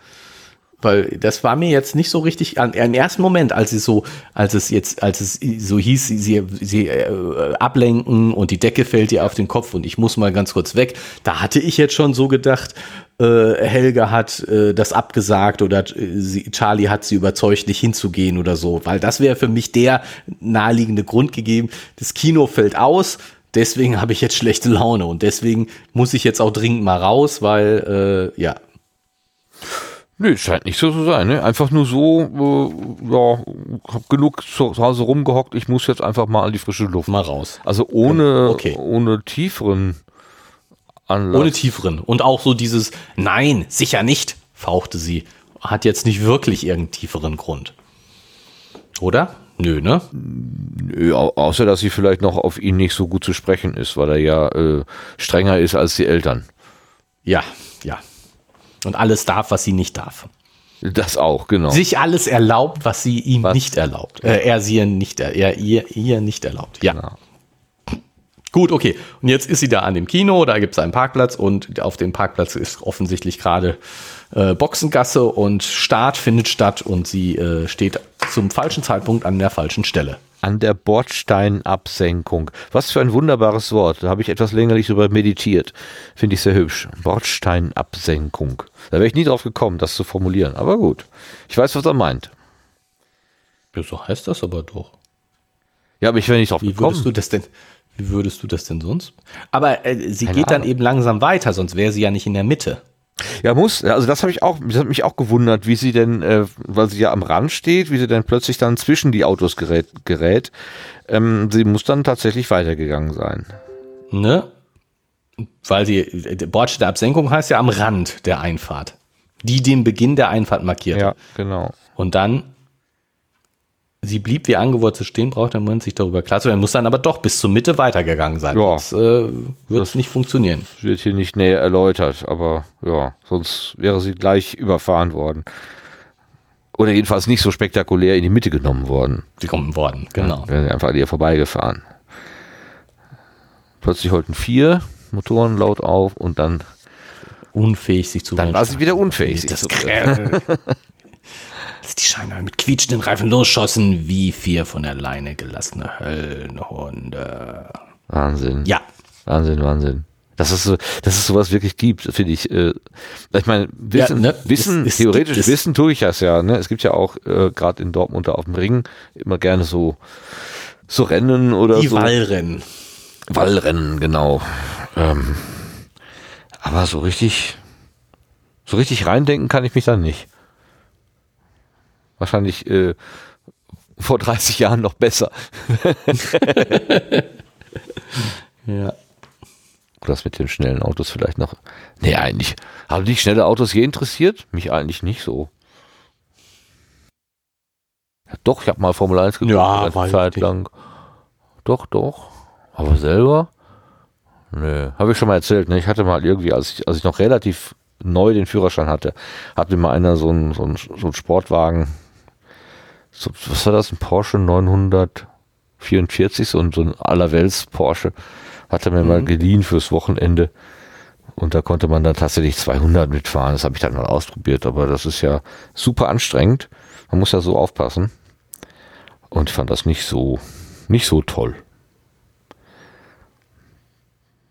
Weil das war mir jetzt nicht so richtig, an, im ersten Moment, als es so, als es jetzt, als es so hieß, sie, sie, sie äh, ablenken und die Decke fällt ihr auf den Kopf und ich muss mal ganz kurz weg, da hatte ich jetzt schon so gedacht, äh, Helga hat äh, das abgesagt oder äh, sie, Charlie hat sie überzeugt, nicht hinzugehen oder so, weil das wäre für mich der naheliegende Grund gegeben. Das Kino fällt aus, deswegen habe ich jetzt schlechte Laune und deswegen muss ich jetzt auch dringend mal raus, weil äh, ja. Nö, scheint nicht so zu sein. Ne? Einfach nur so, äh, ja, hab genug zu Hause rumgehockt, ich muss jetzt einfach mal an die frische Luft. Mal raus. Also ohne, okay. ohne tieferen Anlass. Ohne tieferen. Und auch so dieses Nein, sicher nicht, fauchte sie. Hat jetzt nicht wirklich irgendeinen tieferen Grund. Oder? Nö, ne? Nö, außer dass sie vielleicht noch auf ihn nicht so gut zu sprechen ist, weil er ja äh, strenger ist als die Eltern. Ja, ja. Und alles darf, was sie nicht darf. Das auch, genau. Sich alles erlaubt, was sie ihm was? nicht erlaubt. Äh, er sie nicht, er ihr, ihr nicht erlaubt. Ja. Genau. Gut, okay. Und jetzt ist sie da an dem Kino, da gibt es einen Parkplatz und auf dem Parkplatz ist offensichtlich gerade äh, Boxengasse und Start findet statt und sie äh, steht zum falschen Zeitpunkt an der falschen Stelle an der Bordsteinabsenkung. Was für ein wunderbares Wort. Da habe ich etwas längerlich drüber meditiert. Finde ich sehr hübsch. Bordsteinabsenkung. Da wäre ich nie drauf gekommen, das zu formulieren. Aber gut. Ich weiß, was er meint. Ja, so heißt das aber doch. Ja, aber ich wäre nicht drauf Wie gekommen. Würdest du das denn? Wie würdest du das denn sonst? Aber äh, sie Keine geht Ahnung. dann eben langsam weiter, sonst wäre sie ja nicht in der Mitte. Ja, muss. Also das habe ich auch, das hat mich auch gewundert, wie sie denn, äh, weil sie ja am Rand steht, wie sie dann plötzlich dann zwischen die Autos gerät. gerät. Ähm, sie muss dann tatsächlich weitergegangen sein. Ne? Weil sie, Bordstein der Absenkung heißt ja am Rand der Einfahrt. Die den Beginn der Einfahrt markiert. Ja, genau. Und dann sie blieb wie angewurzelt stehen, braucht einen Moment, sich darüber klar zu werden, muss dann aber doch bis zur Mitte weitergegangen sein. Ja. Das äh, wird das nicht funktionieren. Wird hier nicht näher erläutert, aber ja, sonst wäre sie gleich überfahren worden. Oder jedenfalls nicht so spektakulär in die Mitte genommen worden. Gekommen worden, genau. Ja, einfach an ihr vorbeigefahren. Plötzlich holten vier Motoren laut auf und dann, Unfähig, sich zu dann war sie wieder unfähig. sich Das Dass die Scheine mit quietschenden Reifen losschossen, wie vier von der Leine gelassene Höllenhunde. Wahnsinn. Ja, Wahnsinn, Wahnsinn. Dass es, so, dass es sowas wirklich gibt, finde ich. Äh, ich meine, Wissen, Ja, ne, Wissen es theoretisch es. Wissen tue ich das ja. Ne? Es gibt ja auch äh, gerade in Dortmund da auf dem Ring immer gerne so, so Rennen oder die so. Wallrennen. Wallrennen, genau. Ähm, aber so richtig, so richtig reindenken kann ich mich da nicht. Wahrscheinlich äh, vor 30 Jahren noch besser. Ja. Das mit den schnellen Autos vielleicht noch. Nee, eigentlich. Haben dich schnelle Autos je interessiert? Mich eigentlich nicht so. Ja, doch, ich habe mal Formel 1 geguckt, Ja, eine Zeit ich. lang. Doch, doch. Aber selber? Nö. Habe ich schon mal erzählt, ne? Ich hatte mal irgendwie, als ich, als ich noch relativ neu den Führerschein hatte, hat mir mal einer so einen so einen- so einen Sportwagen, so, was war das, ein Porsche 944, so ein, so ein allerwelts Porsche, hat er mir mal geliehen fürs Wochenende. Und da konnte man dann tatsächlich 200 mitfahren. Das habe ich dann mal ausprobiert, aber das ist ja super anstrengend. Man muss ja so aufpassen. Und ich fand das nicht so, nicht so toll.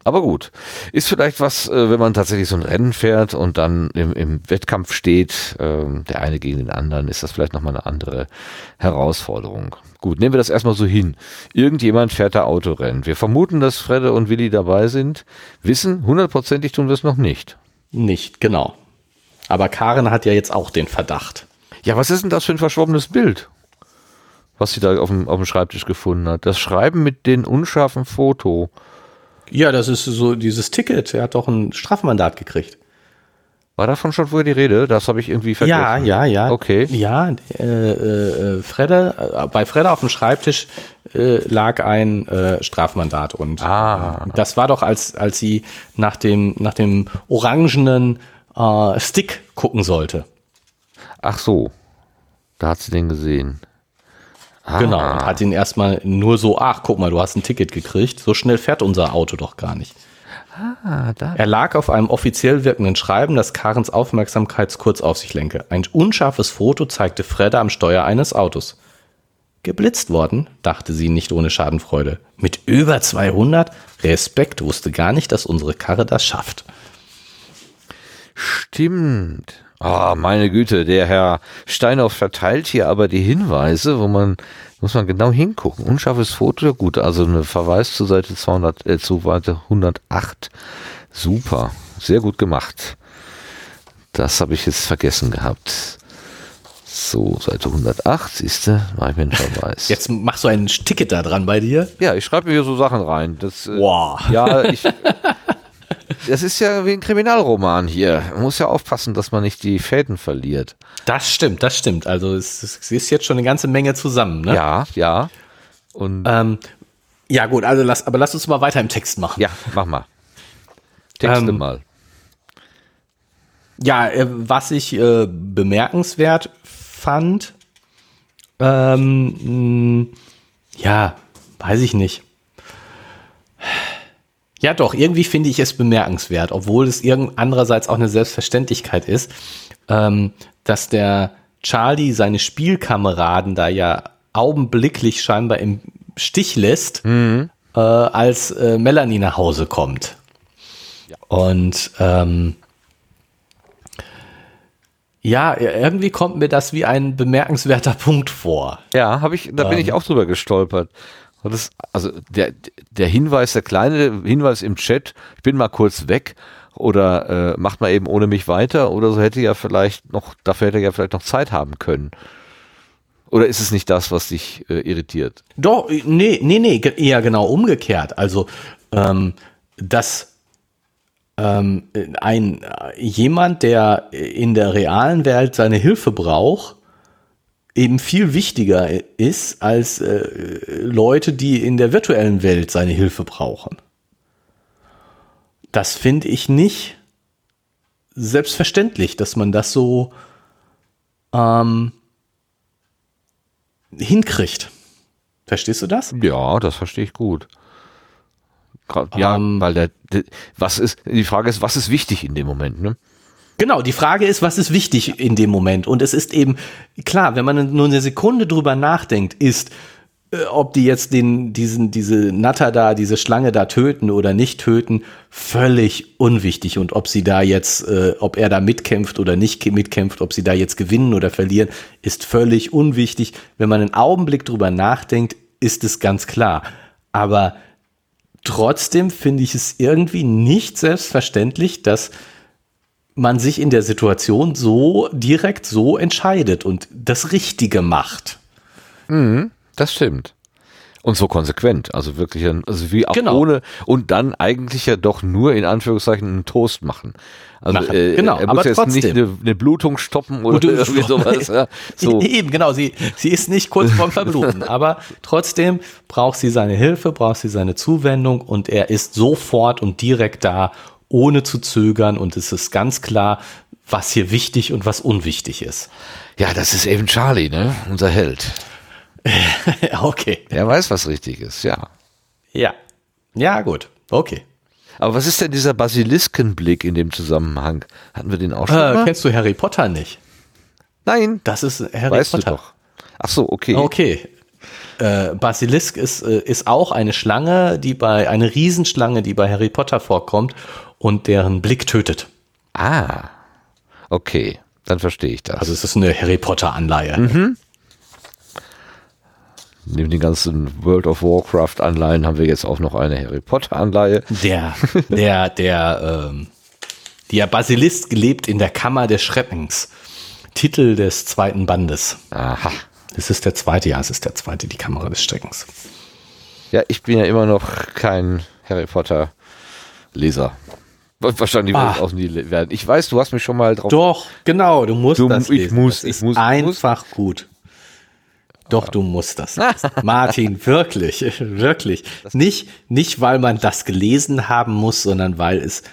Aber gut, ist vielleicht was, äh, wenn man tatsächlich so ein Rennen fährt und dann im, im Wettkampf steht, ähm, der eine gegen den anderen, ist das vielleicht nochmal eine andere Herausforderung. Gut, nehmen wir das erstmal so hin. Irgendjemand fährt da Autorennen. Wir vermuten, dass Fredde und Willi dabei sind. Wissen, hundertprozentig tun wir es noch nicht. Nicht, genau. Aber Karen hat ja jetzt auch den Verdacht. Ja, was ist denn das für ein verschwommenes Bild? Was sie da auf dem, auf dem Schreibtisch gefunden hat. Das Schreiben mit den unscharfen Foto. Ja, das ist so dieses Ticket. Er hat doch ein Strafmandat gekriegt. War davon schon vorher die Rede? Das habe ich irgendwie vergessen. Ja, ja, ja. Okay. Ja, äh, äh, Fredde, äh, bei Fredde auf dem Schreibtisch äh, lag ein äh, Strafmandat und Ah. äh, das war doch, als, als sie nach dem, nach dem orangenen äh, Stick gucken sollte. Ach so. Da hat sie den gesehen. Ah. Genau. Und hat ihn erstmal nur so, ach, guck mal, du hast ein Ticket gekriegt. So schnell fährt unser Auto doch gar nicht. Ah, da. Er lag auf einem offiziell wirkenden Schreiben, das Karens Aufmerksamkeit kurz auf sich lenke. Ein unscharfes Foto zeigte Fredde am Steuer eines Autos. Geblitzt worden, dachte sie nicht ohne Schadenfreude. Mit über 200? Respekt, wusste gar nicht, dass unsere Karre das schafft. Stimmt. Ah, meine Güte, der Herr Steinhoff verteilt hier aber die Hinweise, wo man, muss man genau hingucken. Unscharfes Foto, gut, also eine Verweis zur Seite 200, äh, zu Seite 108. Super. Sehr gut gemacht. Das habe ich jetzt vergessen gehabt. So, Seite 108, siehst du, mache ich mir einen Verweis. Jetzt machst du ein Ticket da dran bei dir? Ja, ich schreibe mir hier so Sachen rein. Das, äh, Wow. Ja, ich. Das ist ja wie ein Kriminalroman hier. Man muss ja aufpassen, dass man nicht die Fäden verliert. Das stimmt, das stimmt. Also es, es ist jetzt schon eine ganze Menge zusammen. Ne? Ja, ja. Und Ähm, ja gut, also lass, aber lass uns mal weiter im Text machen. ja, mach mal. Texte Ähm, mal. Ja, äh, was ich äh, bemerkenswert fand, ähm, mh, ja, weiß ich nicht. Ja, doch, irgendwie finde ich es bemerkenswert, obwohl es irgend andererseits auch eine Selbstverständlichkeit ist, ähm, dass der Charlie seine Spielkameraden da ja augenblicklich scheinbar im Stich lässt, äh, als äh, Melanie nach Hause kommt. Und ähm, ja, irgendwie kommt mir das wie ein bemerkenswerter Punkt vor. Ja, habe ich, da bin ich auch drüber gestolpert. Das, also der, der Hinweis, der kleine Hinweis im Chat, ich bin mal kurz weg oder äh, macht mal eben ohne mich weiter oder so hätte ja vielleicht noch, dafür hätte er ja vielleicht noch Zeit haben können. Oder ist es nicht das, was dich äh, irritiert? Doch, nee, nee, nee, ge- eher genau umgekehrt. Also, ähm, dass ähm, ein äh, jemand, der in der realen Welt seine Hilfe braucht, eben viel wichtiger ist als äh, Leute, die in der virtuellen Welt seine Hilfe brauchen. Das finde ich nicht selbstverständlich, dass man das so ähm, hinkriegt. Verstehst du das? Ja, das verstehe ich gut. Ja, Ähm. weil der, der, was ist, die Frage ist, was ist wichtig in dem Moment, ne? Genau, die Frage ist, was ist wichtig in dem Moment? Und es ist eben, klar, wenn man nur eine Sekunde drüber nachdenkt, ist, äh, ob die jetzt den, diesen, diese Natter da, diese Schlange da töten oder nicht töten, völlig unwichtig. Und ob sie da jetzt, äh, ob er da mitkämpft oder nicht mitkämpft, ob sie da jetzt gewinnen oder verlieren, ist völlig unwichtig. Wenn man einen Augenblick drüber nachdenkt, ist es ganz klar. Aber trotzdem finde ich es irgendwie nicht selbstverständlich, dass man sich in der Situation so direkt so entscheidet und das Richtige macht. Das stimmt. Und so konsequent, also wirklich, also wie auch Genau. ohne und dann eigentlich ja doch nur in Anführungszeichen einen Toast machen. Also Machen, äh, genau, er muss aber jetzt nicht trotzdem. eine, eine Blutung stoppen oder du- irgendwie sowas. Ja. So. Eben, genau, sie, sie ist nicht kurz vorm Verbluten, aber trotzdem braucht sie seine Hilfe, braucht sie seine Zuwendung und er ist sofort und direkt da, ohne zu zögern und es ist ganz klar, was hier wichtig und was unwichtig ist. Ja, das ist eben Charlie, ne? Unser Held. okay. Er weiß, was richtig ist, ja. Ja. Ja, gut. Okay. Aber was ist denn dieser Basiliskenblick in dem Zusammenhang? Hatten wir den auch schon Äh, mal? kennst du Harry Potter nicht? Nein, Das ist Harry weißt Potter. du doch. Ach so, okay. Okay. Äh, Basilisk ist, äh, ist auch eine Schlange, die bei, eine Riesenschlange, die bei Harry Potter vorkommt und deren Blick tötet. Ah, okay, dann verstehe ich das. Also es ist eine Harry Potter Anleihe. Mhm. Neben den ganzen World of Warcraft Anleihen haben wir jetzt auch noch eine Harry Potter Anleihe. Der, der, der, ähm, der Basilisk lebt in der Kammer des Schreckens. Titel des zweiten Bandes. Aha. Es ist der zweite, ja, es ist der zweite, die Kammer des Schreckens. Ja, ich bin ja immer noch kein Harry Potter Leser. Wahrscheinlich werde ich Ah. auch nie werden. Ich weiß, du hast mich schon mal drauf. Doch, genau, du musst Du- das ich lesen. muss, das ich muss, einfach gut. Doch, du musst das. lesen. Martin, wirklich, wirklich. Nicht, nicht, weil man das gelesen haben muss, sondern weil es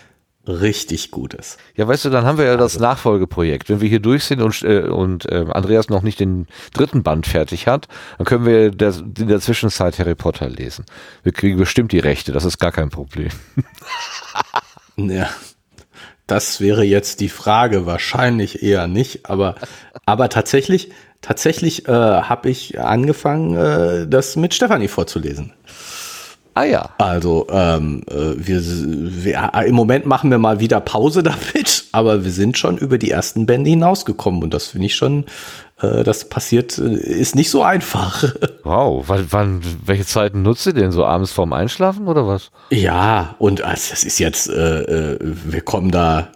richtig gut ist. Ja, weißt du, dann haben wir ja das Nachfolgeprojekt. Wenn wir hier durch sind und, äh, und äh, Andreas noch nicht den dritten Band fertig hat, dann können wir der, in der Zwischenzeit Harry Potter lesen. Wir kriegen bestimmt die Rechte, das ist gar kein Problem. Ja, das wäre jetzt die Frage, wahrscheinlich eher nicht, aber, aber tatsächlich, tatsächlich äh, habe ich angefangen, äh, das mit Stefanie vorzulesen. Ah ja. Also ähm, äh, wir, wir im Moment machen wir mal wieder Pause damit, aber wir sind schon über die ersten Bände hinausgekommen und das finde ich schon, äh, das passiert, äh, ist nicht so einfach. Wow, wann, wann, welche Zeiten nutzt ihr denn so abends vorm Einschlafen oder was? ja, und also, das ist jetzt, äh, äh, wir kommen da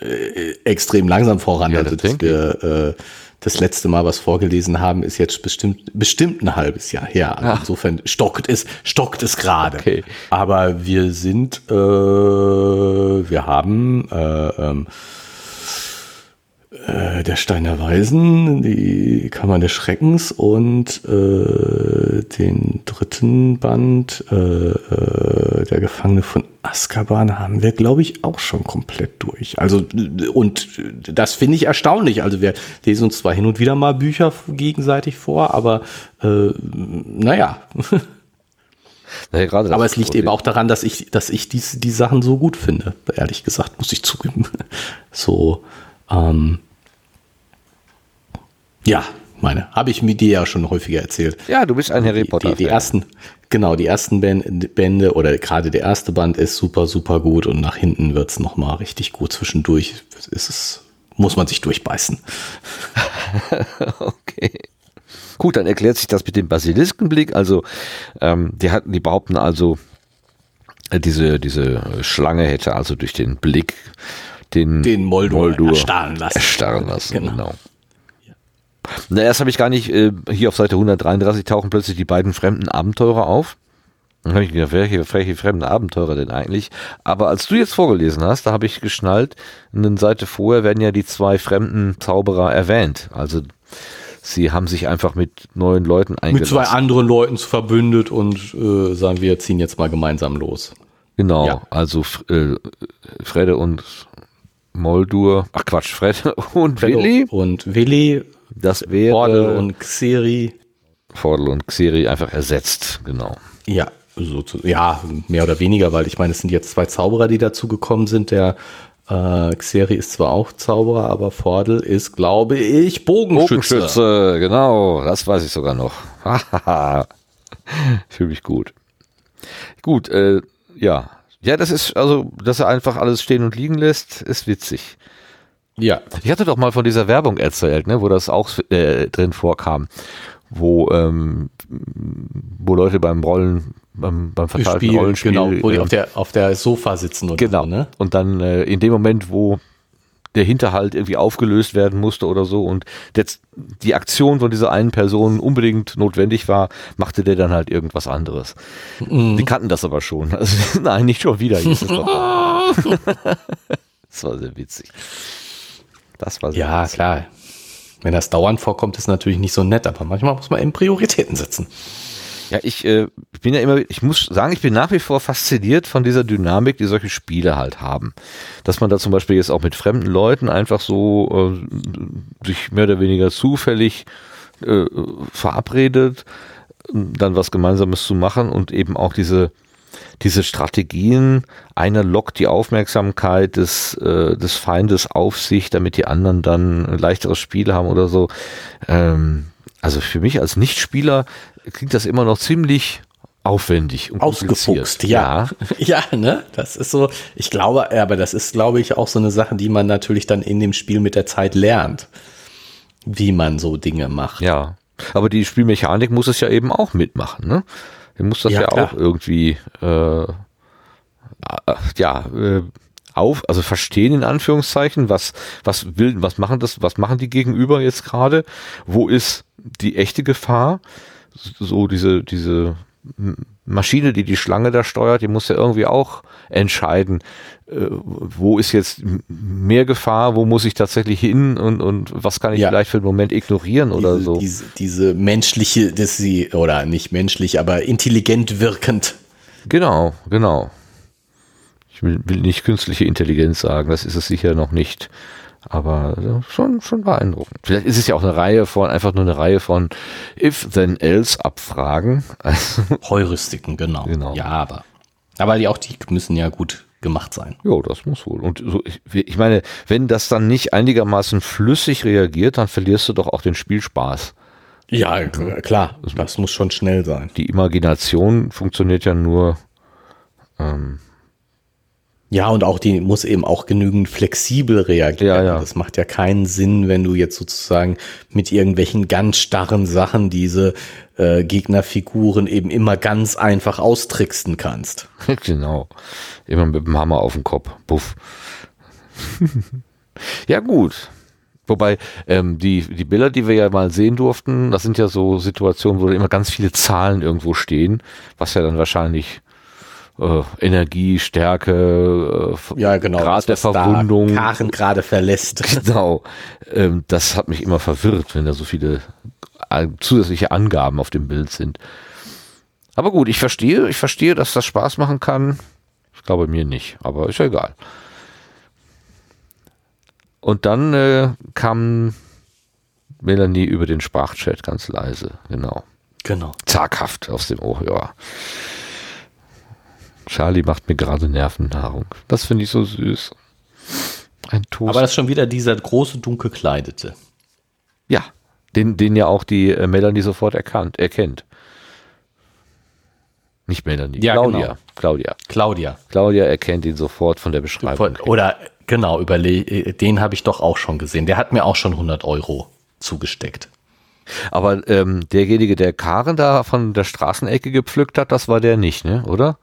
äh, extrem langsam voran. Ja, also das wir äh, das letzte Mal was vorgelesen haben, ist jetzt bestimmt bestimmt ein halbes Jahr her. Also insofern stockt es stockt es gerade. Okay. Aber wir sind, äh, wir haben äh, ähm, äh, der Stein der Weisen, die Kammer des Schreckens und äh, den dritten Band, äh, äh, der Gefangene von Azkaban, haben wir, glaube ich, auch schon komplett durch. Also, und das finde ich erstaunlich. Also, wir lesen uns zwar hin und wieder mal Bücher gegenseitig vor, aber äh, naja. Ja, Aber es liegt Problem. eben auch daran, dass ich, dass ich die, die Sachen so gut finde. Ehrlich gesagt, muss ich zugeben. So, ähm, ja, meine, habe ich mir dir ja schon häufiger erzählt. Ja, du bist ein Harry Die, Potter. die, die ersten, genau, die ersten Bän- Bände oder gerade der erste Band ist super, super gut und nach hinten wird's noch mal richtig gut. Zwischendurch ist es, muss man sich durchbeißen. Okay. Gut, dann erklärt sich das mit dem Basiliskenblick. Also, ähm, die hatten, die behaupten also, äh, diese, diese Schlange hätte also durch den Blick den, Den Moldur erstarren lassen. Erstarren lassen, Genau. genau. Na, erst habe ich gar nicht, äh, hier auf Seite 133 tauchen plötzlich die beiden fremden Abenteurer auf. Dann habe ich gedacht, welche, welche fremden Abenteurer denn eigentlich? Aber als du jetzt vorgelesen hast, da habe ich geschnallt, eine Seite vorher werden ja die zwei fremden Zauberer erwähnt. Also sie haben sich einfach mit neuen Leuten Mit eingelassen. zwei anderen Leuten verbündet und äh, sagen wir ziehen jetzt mal gemeinsam los. Genau, Ja. also äh, Fredde und Moldur, ach Quatsch, Fred und Willi, Und Willi, das wäre Borde und Xeri. Vordel und Xeri einfach ersetzt, genau. Ja, so zu, ja, mehr oder weniger, weil ich meine, es sind jetzt zwei Zauberer, die dazu gekommen sind. Der äh, Xeri ist zwar auch Zauberer, aber Vordel ist, glaube ich, Bogenschütze. Bogenschütze, genau, das weiß ich sogar noch. Fühle mich gut. Gut, äh, ja. Ja, das ist, also, dass er einfach alles stehen und liegen lässt, ist witzig. Ja. Ich hatte doch mal von dieser Werbung erzählt, ne, wo das auch äh, drin vorkam, wo, ähm, wo Leute beim Rollen, beim, beim verteilten Spiel, Rollenspiel, genau, wo die ähm, auf der, auf der Sofa sitzen oder Genau. so, ne? Und dann äh, in dem Moment, wo der Hinterhalt irgendwie aufgelöst werden musste oder so und jetzt die Aktion von dieser einen Person unbedingt notwendig war, machte der dann halt irgendwas anderes. Mhm. Die kannten das aber schon. Also, nein, nicht schon wieder. hieß es doch. das war sehr witzig. Das war sehr Ja, klar. Wenn das dauernd vorkommt, ist natürlich nicht so nett, aber manchmal muss man eben Prioritäten setzen. Ja, ich äh, bin ja immer, ich muss sagen, ich bin nach wie vor fasziniert von dieser Dynamik, die solche Spiele halt haben. Dass man da zum Beispiel jetzt auch mit fremden Leuten einfach so äh, sich mehr oder weniger zufällig äh, verabredet, dann was Gemeinsames zu machen und eben auch diese diese Strategien, einer lockt die Aufmerksamkeit des, äh, des Feindes auf sich, damit die anderen dann ein leichteres Spiel haben oder so. Ähm, also für mich als Nichtspieler klingt das immer noch ziemlich aufwendig und Ausgefuchst, kompliziert. ja. Ja, ne? Das ist so, ich glaube, aber das ist, glaube ich, auch so eine Sache, die man natürlich dann in dem Spiel mit der Zeit lernt. Wie man so Dinge macht. Ja. Aber die Spielmechanik muss es ja eben auch mitmachen, ne? Die muss das Ja, ja, auch irgendwie äh, äh, ja äh, auf, also verstehen in Anführungszeichen, was was will, was machen das, was machen die Gegenüber jetzt gerade? Wo ist die echte Gefahr? So diese diese Maschine, die die Schlange da steuert, die muss ja irgendwie auch entscheiden, äh, wo ist jetzt mehr Gefahr, wo muss ich tatsächlich hin und, und was kann ich Ja. vielleicht für einen Moment ignorieren oder diese, so. Diese, diese menschliche, dass sie, oder nicht menschlich, aber intelligent wirkend. Genau, genau. Ich will, will nicht künstliche Intelligenz sagen, das ist es sicher noch nicht. Aber ja, schon, schon beeindruckend. Vielleicht ist es ja auch eine Reihe von, einfach nur eine Reihe von If-Then-Else-Abfragen. Also, Heuristiken, genau. Genau. Ja, aber. Aber die, auch die müssen ja gut gemacht sein. ja, das muss wohl. Und so, ich, ich meine, wenn das dann nicht einigermaßen flüssig reagiert, dann verlierst du doch auch den Spielspaß. Ja, klar. Das muss schon schnell sein. Die Imagination funktioniert ja nur, ähm, Ja, und auch die muss eben auch genügend flexibel reagieren. Ja, ja. Das macht ja keinen Sinn, wenn du jetzt sozusagen mit irgendwelchen ganz starren Sachen diese äh, Gegnerfiguren eben immer ganz einfach austricksen kannst. Genau. Immer mit dem Hammer auf den Kopf. Puff. ja, gut. Wobei, ähm, die, die Bilder, die wir ja mal sehen durften, das sind ja so Situationen, wo immer ganz viele Zahlen irgendwo stehen, was ja dann wahrscheinlich äh, Energie, Stärke, äh, Ja, genau. Grad der Verwundung. Karen gerade verlässt. Genau. Ähm, das hat mich immer verwirrt, wenn da so viele äh, zusätzliche Angaben auf dem Bild sind. Aber gut, ich verstehe, ich verstehe, dass das Spaß machen kann. Ich glaube mir nicht, aber ist ja egal. Und dann äh, kam Melanie über den Sprachchat ganz leise, genau. Genau. Zaghaft aus dem Ohrhörer. Charlie macht mir gerade Nervennahrung. Das finde ich so süß. Ein Toast. Aber das ist schon wieder dieser große, dunkelkleidete. Ja, den, den ja auch die äh, Melanie sofort erkannt, erkennt. Nicht Melanie, Ja, Claudia. genau. Claudia. Claudia. Claudia erkennt ihn sofort von der Beschreibung. Oder genau, überle den habe ich doch auch schon gesehen. Der hat mir auch schon 100 Euro zugesteckt. Aber ähm, derjenige, der Karen da von der Straßenecke gepflückt hat, das war der nicht, ne? Oder?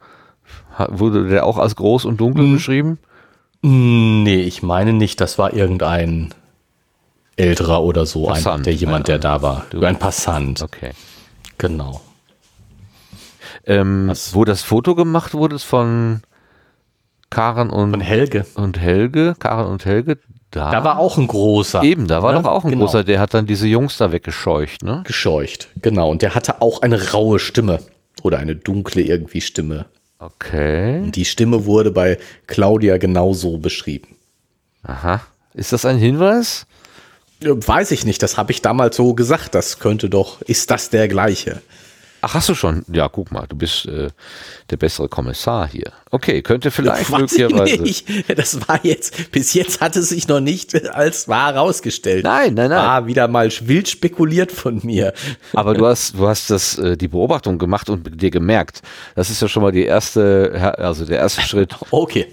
Wurde der auch als groß und dunkel Mhm. beschrieben? Nee, ich meine nicht, das war irgendein älterer oder so, ein, der jemand, der da war. Du- Ein Passant, Okay. genau. Ähm, wo das Foto gemacht wurde, ist von Karen und, Von Helge. und Helge. Karen und Helge. Da, Da war auch ein großer. eben, da war ne? doch auch ein Genau. großer, der hat dann diese Jungs da weggescheucht, ne? Gescheucht, genau. Und der hatte auch eine raue Stimme. Oder eine dunkle irgendwie Stimme. Okay. Und die Stimme wurde bei Claudia genauso beschrieben. Aha. Ist das ein Hinweis? Weiß ich nicht, das habe ich damals so gesagt. Das könnte doch, ist das der gleiche? Ach, hast du schon? Ja, guck mal, du bist äh, der bessere Kommissar hier. Okay, könnte vielleicht Weiß möglicherweise. Ich nicht. Das war jetzt, bis jetzt hat es sich noch nicht als wahr herausgestellt. Nein, nein, nein. War wieder mal wild spekuliert von mir. Aber du hast, du hast das, äh, die Beobachtung gemacht und dir gemerkt. Das ist ja schon mal die erste, also der erste Schritt. Okay.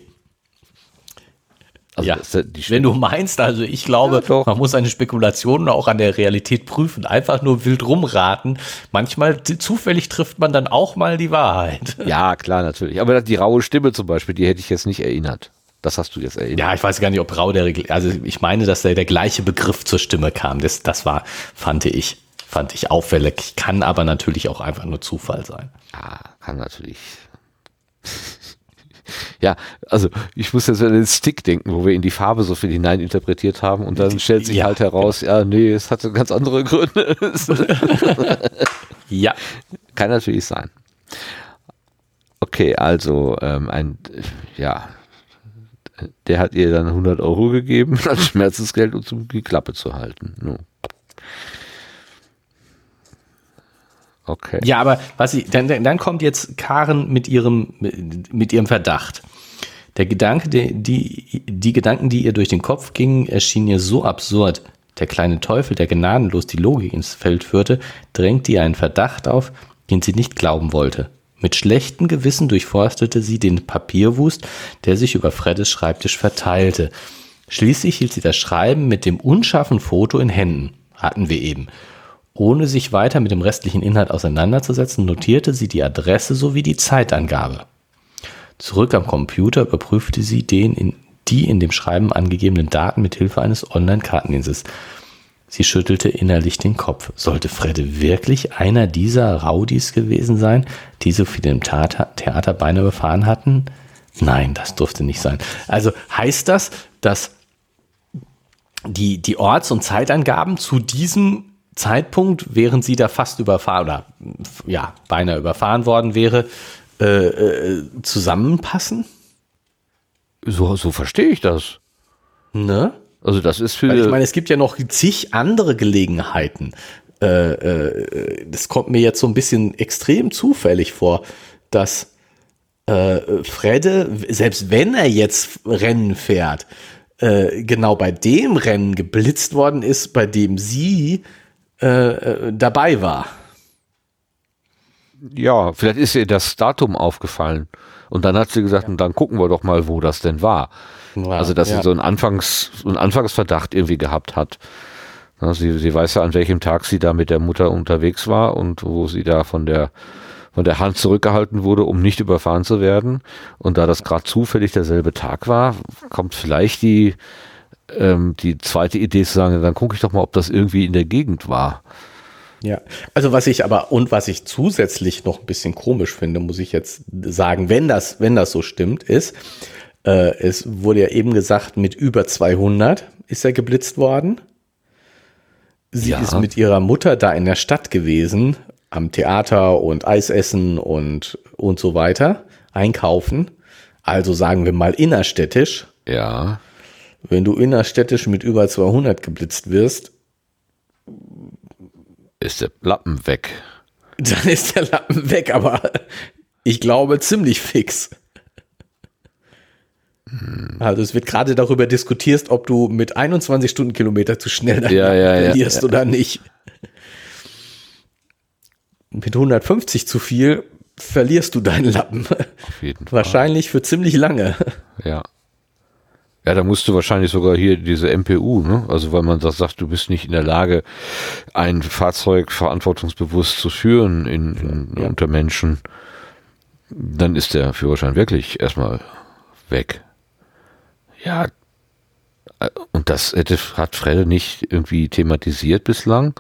Also ja, wenn du meinst, also ich glaube, ja, man muss eine Spekulation auch an der Realität prüfen. Einfach nur wild rumraten. Manchmal zufällig trifft man dann auch mal die Wahrheit. Ja, klar, natürlich. Aber die raue Stimme zum Beispiel, die hätte ich jetzt nicht erinnert. Das hast du jetzt erinnert. Ja, ich weiß gar nicht, ob rau der, also ich meine, dass der, der gleiche Begriff zur Stimme kam. Das, das war, fand ich, fand ich auffällig. Kann aber natürlich auch einfach nur Zufall sein. Ja, kann natürlich. Ja, also ich muss jetzt an den Stick denken, wo wir in die Farbe so viel hineininterpretiert haben und dann stellt sich ja, halt heraus, genau. ja, nee, es hatte ganz andere Gründe. ja. Kann natürlich sein. Okay, also ähm, ein, ja, der hat ihr dann 100 Euro gegeben als Schmerzensgeld, um die Klappe zu halten. No. Okay. Ja, aber was ich, dann, dann kommt jetzt Karen mit ihrem, mit ihrem Verdacht. Der Gedanke, die, die, die Gedanken, die ihr durch den Kopf gingen, erschienen ihr so absurd. Der kleine Teufel, der gnadenlos die Logik ins Feld führte, drängte ihr einen Verdacht auf, den sie nicht glauben wollte. Mit schlechtem Gewissen durchforstete sie den Papierwust, der sich über Freddes Schreibtisch verteilte. Schließlich hielt sie das Schreiben mit dem unscharfen Foto in Händen. Hatten wir eben. Ohne sich weiter mit dem restlichen Inhalt auseinanderzusetzen, notierte sie die Adresse sowie die Zeitangabe. Zurück am Computer überprüfte sie den in, die in dem Schreiben angegebenen Daten mit Hilfe eines Online-Kartendienstes. Sie schüttelte innerlich den Kopf. Sollte Fredde wirklich einer dieser Raudis gewesen sein, die so viel im Theater, Beine befahren hatten? Nein, das durfte nicht sein. Also heißt das, dass die, die Orts- und Zeitangaben zu diesem Zeitpunkt, während sie da fast überfahren oder ja, beinahe überfahren worden wäre, äh, äh, zusammenpassen? So, so verstehe ich das. Ne? Also das ist für. Weil ich meine, es gibt ja noch zig andere Gelegenheiten. Äh, äh, das kommt mir jetzt so ein bisschen extrem zufällig vor, dass äh, Fredde, selbst wenn er jetzt Rennen fährt, äh, genau bei dem Rennen geblitzt worden ist, bei dem sie äh, äh, dabei war. Ja, vielleicht ist ihr das Datum aufgefallen. Und dann hat sie gesagt, ja. und dann gucken wir doch mal, wo das denn war. Ja, also, dass ja. sie so einen, Anfangs, einen Anfangsverdacht irgendwie gehabt hat. sie, sie weiß ja, an welchem Tag sie da mit der Mutter unterwegs war und wo sie da von der, von der Hand zurückgehalten wurde, um nicht überfahren zu werden. Und da das gerade zufällig derselbe Tag war, kommt vielleicht die, ähm, die zweite Idee zu sagen, dann gucke ich doch mal, ob das irgendwie in der Gegend war. Ja, also was ich aber und was ich zusätzlich noch ein bisschen komisch finde, muss ich jetzt sagen, wenn das, wenn das so stimmt, ist, äh, es wurde ja eben gesagt, mit über 200 ist er geblitzt worden. Sie ja. ist mit ihrer Mutter da in der Stadt gewesen, am Theater und Eis essen und, und so weiter, einkaufen. Also sagen wir mal innerstädtisch. Ja. Wenn du innerstädtisch mit über 200 geblitzt wirst, ist der Lappen weg. Dann ist der Lappen weg, aber ich glaube ziemlich fix. Hm. Also es wird gerade darüber diskutiert, ob du mit 21 Stundenkilometer zu schnell ja, ja, verlierst ja, oder nicht. Mit 150 zu viel verlierst du deinen Lappen. Auf jeden Fall. Wahrscheinlich für ziemlich lange. Ja. Ja, da musst du wahrscheinlich sogar hier diese MPU, ne? Also weil man das sagt, du bist nicht in der Lage, ein Fahrzeug verantwortungsbewusst zu führen in, in, ja. unter Menschen, dann ist der Führerschein wirklich erstmal weg. Ja, und das hätte, hat Fredde nicht irgendwie thematisiert bislang?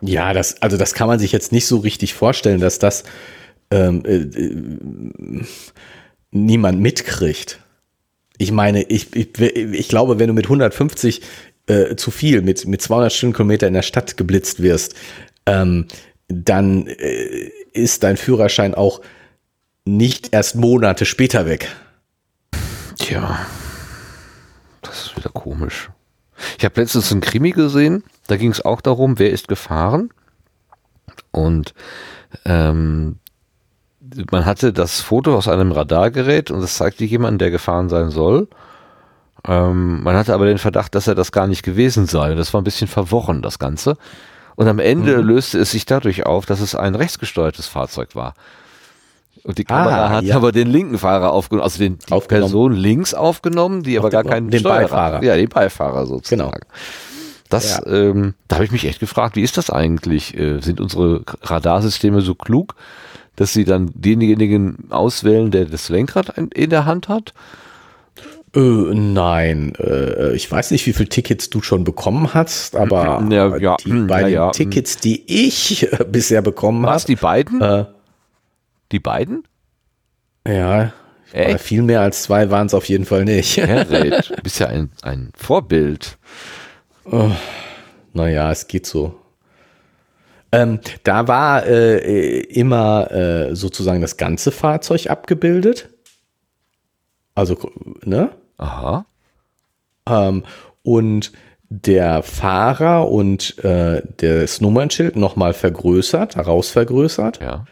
Ja, das, also das kann man sich jetzt nicht so richtig vorstellen, dass das ähm, äh, äh, niemand mitkriegt. Ich meine, ich, ich, ich glaube, wenn du mit 150 äh, zu viel, mit, mit 200 Stundenkilometer in der Stadt geblitzt wirst, ähm, dann äh, ist dein Führerschein auch nicht erst Monate später weg. Tja, das ist wieder komisch. Ich habe letztens einen Krimi gesehen, da ging es auch darum, wer ist gefahren. Und ähm, man hatte das Foto aus einem Radargerät und es zeigte jemanden, der gefahren sein soll. Ähm, man hatte aber den Verdacht, dass er das gar nicht gewesen sei. Das war ein bisschen verworren, das Ganze. Und am Ende mhm. löste es sich dadurch auf, dass es ein rechtsgesteuertes Fahrzeug war. Und die Kamera ah, hat ja. aber den linken Fahrer aufgenommen, also den, die Person links aufgenommen, die aber gar keinen den Steuerer, Beifahrer. Ja, den Beifahrer sozusagen. Genau. Das, ja. ähm, da habe ich mich echt gefragt, wie ist das eigentlich? Äh, sind unsere Radarsysteme so klug, dass sie dann denjenigen auswählen, der das Lenkrad in der Hand hat? Äh, nein, äh, ich weiß nicht, wie viele Tickets du schon bekommen hast, aber ja, ja, die beiden ja, Tickets, die ich äh, bisher bekommen habe. Was, die beiden? Äh, die beiden? Ja, viel mehr als zwei waren es auf jeden Fall nicht. Herred, du bist ja ein, ein Vorbild. Oh, naja, es geht so. Ähm, da war äh, immer äh, sozusagen das ganze Fahrzeug abgebildet. Also, ne? Aha. Ähm, und der Fahrer und äh, das Nummernschild nochmal vergrößert, herausvergrößert. Ja.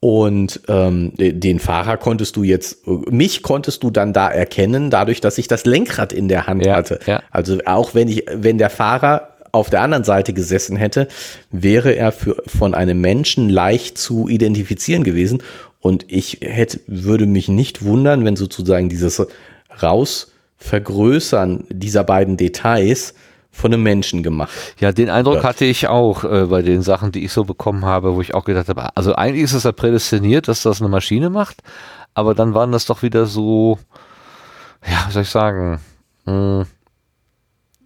Und ähm, den Fahrer konntest du jetzt, mich konntest du dann da erkennen, dadurch, dass ich das Lenkrad in der Hand ja, hatte. Ja. Also auch wenn ich, wenn der Fahrer auf der anderen Seite gesessen hätte, wäre er für, von einem Menschen leicht zu identifizieren gewesen. Und ich hätte, würde mich nicht wundern, wenn sozusagen dieses Rausvergrößern dieser beiden Details von einem Menschen gemacht. Ja, den Eindruck hatte ich auch äh, bei den Sachen, die ich so bekommen habe, wo ich auch gedacht habe, also eigentlich ist es ja prädestiniert, dass das eine Maschine macht, aber dann waren das doch wieder so, ja, wie soll ich sagen, mh, hm,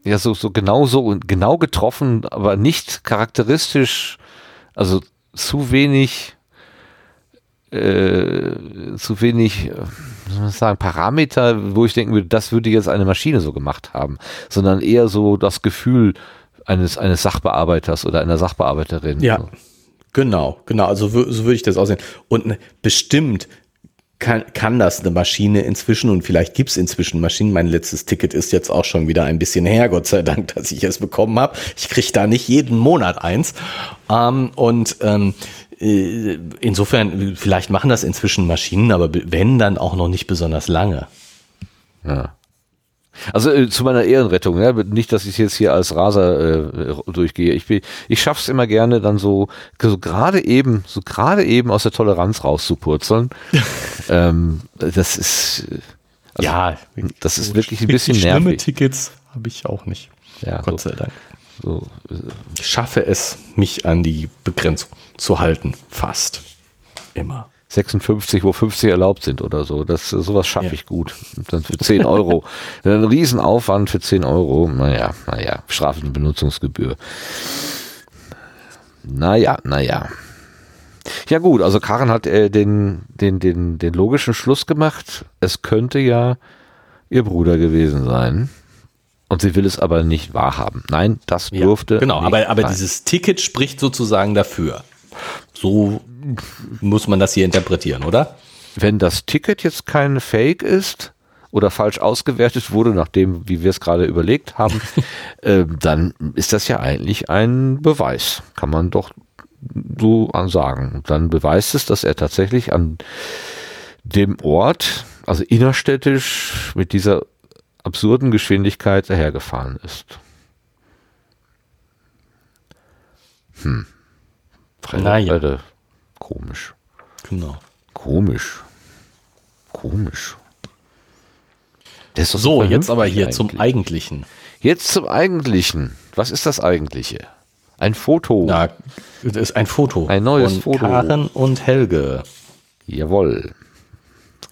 ja, so, so genau so und genau getroffen, aber nicht charakteristisch, also zu wenig, äh, zu wenig, äh, sagen, Parameter, wo ich denken würde, das würde jetzt eine Maschine so gemacht haben, sondern eher so das Gefühl eines, eines Sachbearbeiters oder einer Sachbearbeiterin. Ja. Genau, genau. Also so würde ich das aussehen. Und bestimmt kann, kann das eine Maschine inzwischen und vielleicht gibt's inzwischen Maschinen. Mein letztes Ticket ist jetzt auch schon wieder ein bisschen her, Gott sei Dank, dass ich es bekommen habe. Ich kriege da nicht jeden Monat eins. Ähm, und ähm, äh, insofern, vielleicht machen das inzwischen Maschinen, aber wenn, dann auch noch nicht besonders lange. Ja. Also äh, zu meiner Ehrenrettung, ja, nicht, dass ich jetzt hier als Raser äh, durchgehe. Ich, bin, ich schaff's immer gerne, dann so, so gerade eben, so gerade eben aus der Toleranz rauszupurzeln. ähm, das ist also, ja, das ist wirklich ein bisschen nervig. Schlimme Tickets habe ich auch nicht. Ja, Gott so, sei Dank. So, ich schaffe es, mich an die Begrenzung zu halten. Fast. Immer. 56, wo 50 erlaubt sind oder so. Das, sowas schaffe ja. ich gut. Und dann für 10 Euro. Ein Riesenaufwand für 10 Euro. Naja, naja, strafende Benutzungsgebühr. Naja, naja. Ja gut, also Karen hat äh, den, den, den, den logischen Schluss gemacht. Es könnte ja ihr Bruder gewesen sein. Und sie will es aber nicht wahrhaben. Nein, das durfte. Ja, genau, aber, aber dieses Ticket spricht sozusagen dafür. So muss man das hier interpretieren, oder? Wenn das Ticket jetzt kein Fake ist oder falsch ausgewertet wurde, nachdem, wie wir es gerade überlegt haben, äh, dann ist das ja eigentlich ein Beweis. Kann man doch so sagen. Dann beweist es, dass er tatsächlich an dem Ort, also innerstädtisch, mit dieser absurden Geschwindigkeit dahergefahren ist. Hm. Naja. Komisch. Genau. Komisch. Komisch. so, so jetzt aber hier eigentlich. zum Eigentlichen. Jetzt zum Eigentlichen. Was ist das Eigentliche? Ein Foto. Na, das ist ein Foto. Ein neues von Foto. Karen und Helge. Jawohl.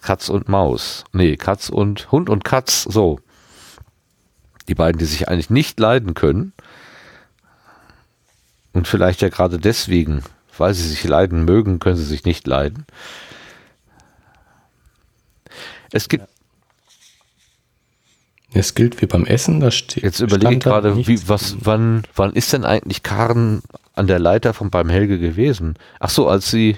Katz und Maus. Nee, Katz und Hund und Katz. So. Die beiden, die sich eigentlich nicht leiden können. Und vielleicht ja gerade deswegen, weil sie sich leiden mögen, können sie sich nicht leiden. Es gibt. Es gilt wie beim Essen, da steht. Jetzt überlege ich gerade, wie, was, wann, wann ist denn eigentlich Karen an der Leiter von beim Helge gewesen? Ach so, als sie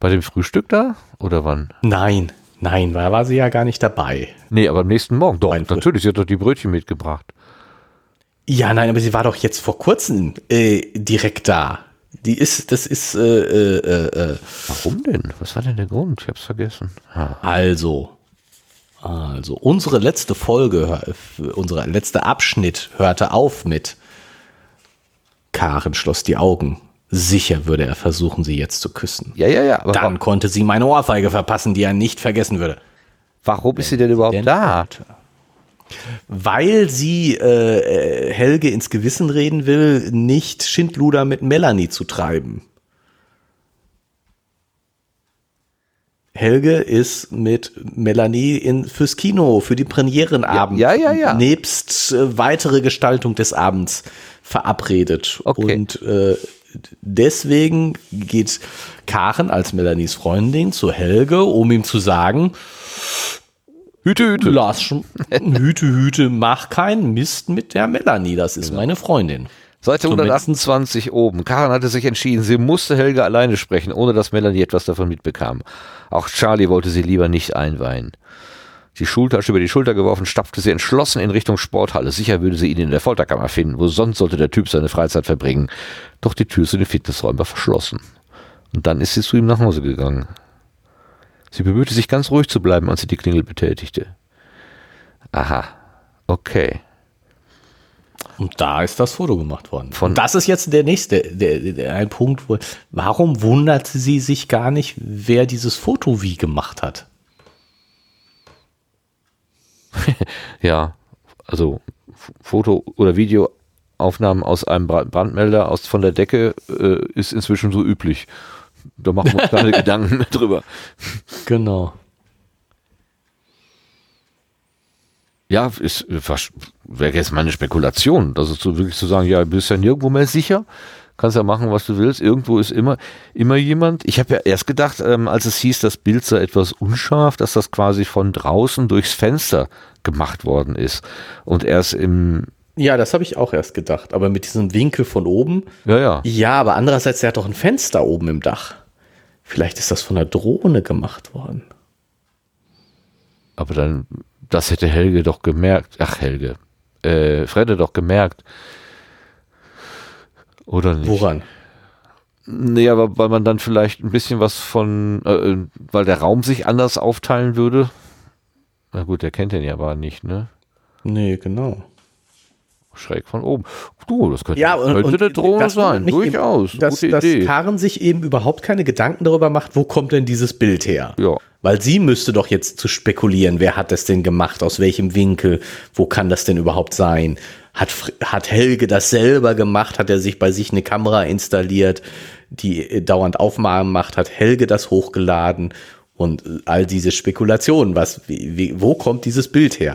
bei dem Frühstück da? Oder wann? Nein, nein, da war sie ja gar nicht dabei. Nee, aber am nächsten Morgen. Doch, natürlich, sie hat doch die Brötchen mitgebracht. Ja, nein, aber sie war doch jetzt vor kurzem äh, direkt da. Die ist, das ist, äh, äh, äh, Warum denn? Was war denn der Grund? Ich hab's vergessen. Ah. also, also, unsere letzte Folge, unser letzter Abschnitt hörte auf mit Karen schloss die Augen. Sicher würde er versuchen, sie jetzt zu küssen. Ja, ja, ja. Dann konnte sie meine Ohrfeige verpassen, die er nicht vergessen würde. warum ist sie denn überhaupt Denn- da? Weil sie äh, äh, Helge ins Gewissen reden will, nicht Schindluder mit Melanie zu treiben. Helge ist mit Melanie in, fürs Kino, für die Premierenabend, Ja, ja, ja, ja. nebst äh, weitere Gestaltung des Abends verabredet. Okay. Und äh, deswegen geht Karen als Melanies Freundin zu Helge, um ihm zu sagen, Hüte, Hüte. Schon, Hüte, Hüte, mach keinen Mist mit der Melanie, das ist meine Freundin. Seite Zumindest- 128 oben. Karen hatte sich entschieden, sie musste Helge alleine sprechen, ohne dass Melanie etwas davon mitbekam. Auch Charlie wollte sie lieber nicht einweihen. Die Schultasche über die Schulter geworfen, stapfte sie entschlossen in Richtung Sporthalle. Sicher würde sie ihn in der Folterkammer finden. Wo sonst sollte der Typ seine Freizeit verbringen? Doch die Tür zu den Fitnessräumen war verschlossen. Und dann ist sie zu ihm nach Hause gegangen. Sie bemühte sich ganz ruhig zu bleiben, als sie die Klingel betätigte. Aha. Okay. Und da ist das Foto gemacht worden. Von- Und das ist jetzt der nächste, der, der, ein Punkt, wo, warum wundert sie sich gar nicht, wer dieses Foto wie gemacht hat? Ja, also Foto- oder Videoaufnahmen aus einem Bra- Brandmelder aus von der Decke äh, ist inzwischen so üblich. Da machen wir uns keine Gedanken mehr drüber. Genau. Ja, ist äh, wäre jetzt meine Spekulation, das ist so wirklich zu sagen, ja, du bist ja nirgendwo mehr sicher, kannst ja machen, was du willst. Irgendwo ist immer immer jemand. Ich habe ja erst gedacht, ähm, als es hieß, das Bild sei etwas unscharf, dass das quasi von draußen durchs Fenster gemacht worden ist und erst im Ja, das habe ich auch erst gedacht. Aber mit diesem Winkel von oben. ja ja Ja, aber andererseits, er hat doch ein Fenster oben im Dach. Vielleicht ist das von der Drohne gemacht worden. Aber dann, das hätte Helge doch gemerkt. Ach, Helge. Äh, Fredde doch gemerkt. Oder nicht? Woran? Nee, aber weil man dann vielleicht ein bisschen was von, äh, weil der Raum sich anders aufteilen würde. Na gut, der kennt den ja aber nicht, ne? Nee, genau. Schräg von oben. Du, das könnte, Ja, und, könnte und eine Drohne sein. mich eben, Durchaus. Dass, Gute dass Idee. Karen sich eben überhaupt keine Gedanken darüber macht, wo kommt denn dieses Bild her? Ja. Weil sie müsste doch jetzt zu spekulieren, wer hat das denn gemacht, aus welchem Winkel, wo kann das denn überhaupt sein? Hat, hat Helge das selber gemacht? Hat er sich bei sich eine Kamera installiert, die äh, dauernd Aufnahmen macht? Hat Helge das hochgeladen? Und all diese Spekulationen, was, wie, wie, wo kommt dieses Bild her?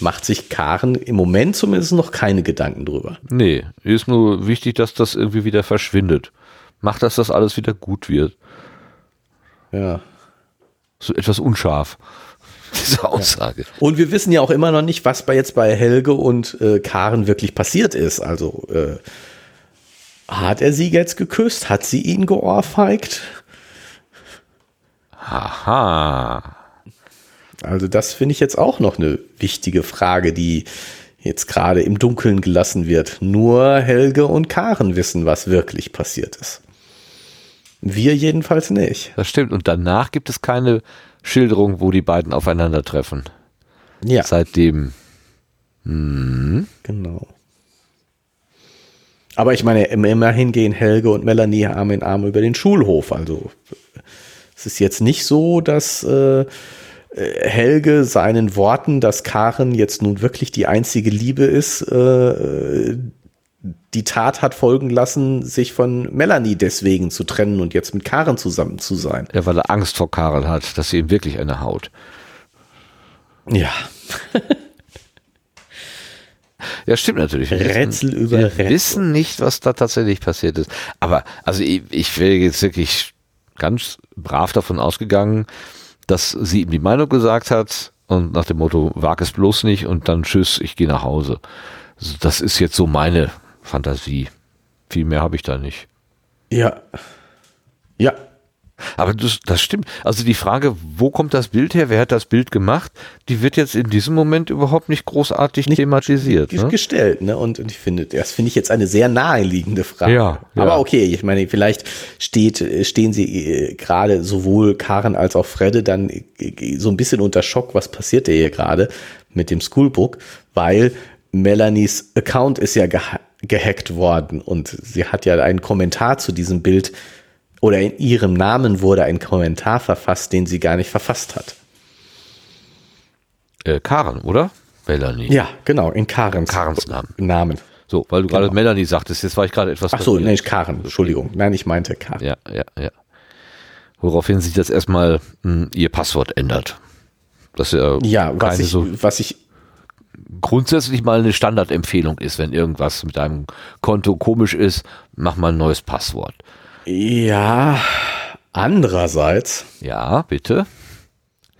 Macht sich Karen im Moment zumindest noch keine Gedanken drüber. Nee, ist nur wichtig, dass das irgendwie wieder verschwindet. Macht, dass das alles wieder gut wird. Ja. So etwas unscharf. Diese Aussage. Und wir wissen ja auch immer noch nicht, was bei jetzt bei Helge und äh, Karen wirklich passiert ist. Also äh, hat er sie jetzt geküsst? Hat sie ihn geohrfeigt? Aha. Also das finde ich jetzt auch noch eine wichtige Frage, die jetzt gerade im Dunkeln gelassen wird. Nur Helge und Karen wissen, was wirklich passiert ist. Wir jedenfalls nicht. Das stimmt. Und danach gibt es keine Schilderung, wo die beiden aufeinandertreffen. Ja, Seitdem. genau. Aber ich meine, im- immerhin gehen Helge und Melanie Arm in Arm über den Schulhof. Also es ist jetzt nicht so, dass äh, Helge seinen Worten, dass Karen jetzt nun wirklich die einzige Liebe ist, äh, die Tat hat folgen lassen, sich von Melanie deswegen zu trennen und jetzt mit Karen zusammen zu sein. Ja, weil er Angst vor Karel hat, dass sie ihm wirklich eine haut. Ja, Ja, stimmt natürlich. Wir Rätsel wissen, über wir Rätsel. wissen nicht, was da tatsächlich passiert ist. Aber, also ich, ich wäre jetzt wirklich ganz brav davon ausgegangen, dass sie ihm die Meinung gesagt hat und nach dem Motto, wag es bloß nicht und dann tschüss, ich gehe nach Hause. Das ist jetzt so meine Fantasie. Viel mehr habe ich da nicht. ja, ja. Aber das, das stimmt. Also die Frage, wo kommt das Bild her, wer hat das Bild gemacht, die wird jetzt in diesem Moment überhaupt nicht großartig nicht thematisiert. Ne? Gestellt, ne? Und, und ich finde, das finde ich jetzt eine sehr naheliegende Frage. Ja, ja. Aber okay, ich meine, vielleicht steht, stehen sie äh, gerade sowohl Karen als auch Fredde dann äh, so ein bisschen unter Schock, was passiert hier gerade mit dem Schoolbook, weil Melanies Account ist ja geha gehackt worden und sie hat ja einen Kommentar zu diesem Bild oder in ihrem Namen wurde ein Kommentar verfasst, den sie gar nicht verfasst hat. Äh, Karen, oder? Melanie. Ja, genau, in Karens, Karens Namen. Namen. So, weil du genau. gerade Melanie sagtest, jetzt war ich gerade etwas. Ach so, nee, Karen, Entschuldigung. Nein, ich meinte Karen. Ja, ja, ja. Woraufhin sich jetzt erstmal mh, hm, ihr Passwort ändert. Das ja, ja was, ich, so was ich grundsätzlich mal eine Standardempfehlung ist, wenn irgendwas mit deinem Konto komisch ist, mach mal ein neues Passwort. Ja, andererseits. Ja, bitte.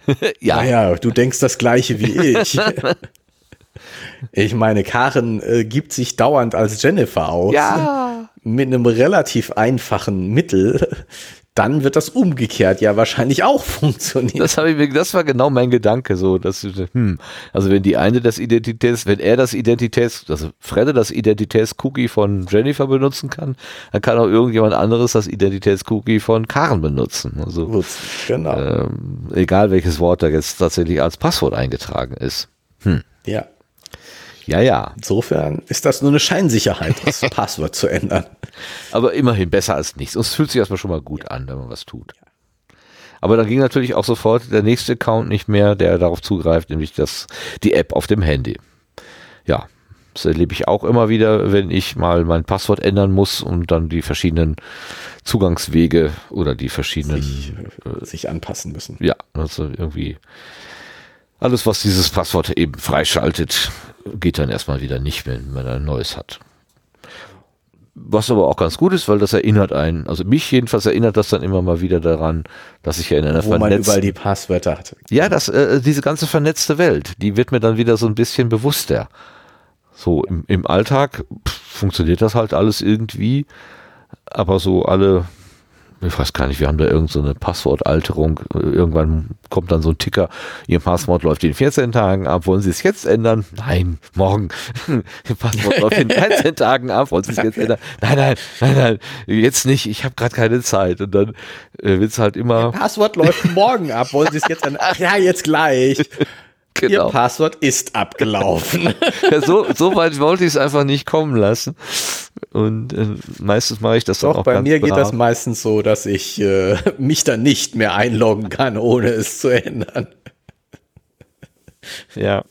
ja. Naja, du denkst das gleiche wie ich. ich meine, Karen äh, gibt sich dauernd als Jennifer aus. Ja. Mit einem relativ einfachen Mittel dann wird das umgekehrt ja wahrscheinlich auch funktionieren. Das, habe ich, das war genau mein Gedanke, so, dass, hm, also wenn die eine das Identitäts, wenn er das Identitäts, also Fredde das Identitätscookie von Jennifer benutzen kann, dann kann auch irgendjemand anderes das Identitätscookie von Karen benutzen. Also, genau. Ähm, egal welches Wort da jetzt tatsächlich als Passwort eingetragen ist. Hm. Ja. Ja, ja. Insofern ist das nur eine Scheinsicherheit, das Passwort zu ändern. Aber immerhin besser als nichts. Und es fühlt sich erstmal schon mal gut ja. an, wenn man was tut. Aber dann ging natürlich auch sofort der nächste Account nicht mehr, der darauf zugreift, nämlich das, die App auf dem Handy. Ja, das erlebe ich auch immer wieder, wenn ich mal mein Passwort ändern muss und dann die verschiedenen Zugangswege oder die verschiedenen sich, äh, sich anpassen müssen. Ja, also irgendwie alles, was dieses Passwort eben freischaltet, geht dann erstmal wieder nicht, wenn man ein neues hat. Was aber auch ganz gut ist, weil das erinnert einen, also mich jedenfalls erinnert das dann immer mal wieder daran, dass ich ja in einer Wo man überall die Passwörter hat. Ja, das, äh, diese ganze vernetzte Welt, die wird mir dann wieder so ein bisschen bewusster. So im, im Alltag pff, funktioniert das halt alles irgendwie, aber so alle ich weiß gar nicht, wir haben da irgendeine so Passwortalterung. Irgendwann kommt dann so ein Ticker, Ihr Passwort läuft in 14 Tagen ab, wollen Sie es jetzt ändern? Nein, morgen. Ihr Passwort läuft in 13 Tagen ab, wollen Sie es jetzt ändern? Nein, nein, nein, nein, jetzt nicht, ich habe gerade keine Zeit. Und dann äh, wird es halt immer. Ihr Passwort läuft morgen ab, wollen Sie es jetzt ändern? Ach ja, jetzt gleich. Genau. Ihr Passwort ist abgelaufen. ja, so, so weit wollte ich es einfach nicht kommen lassen. Und äh, meistens mache ich das Doch, auch bei mir brav. geht das meistens so, dass ich äh, mich dann nicht mehr einloggen kann, ohne es zu ändern. Ja.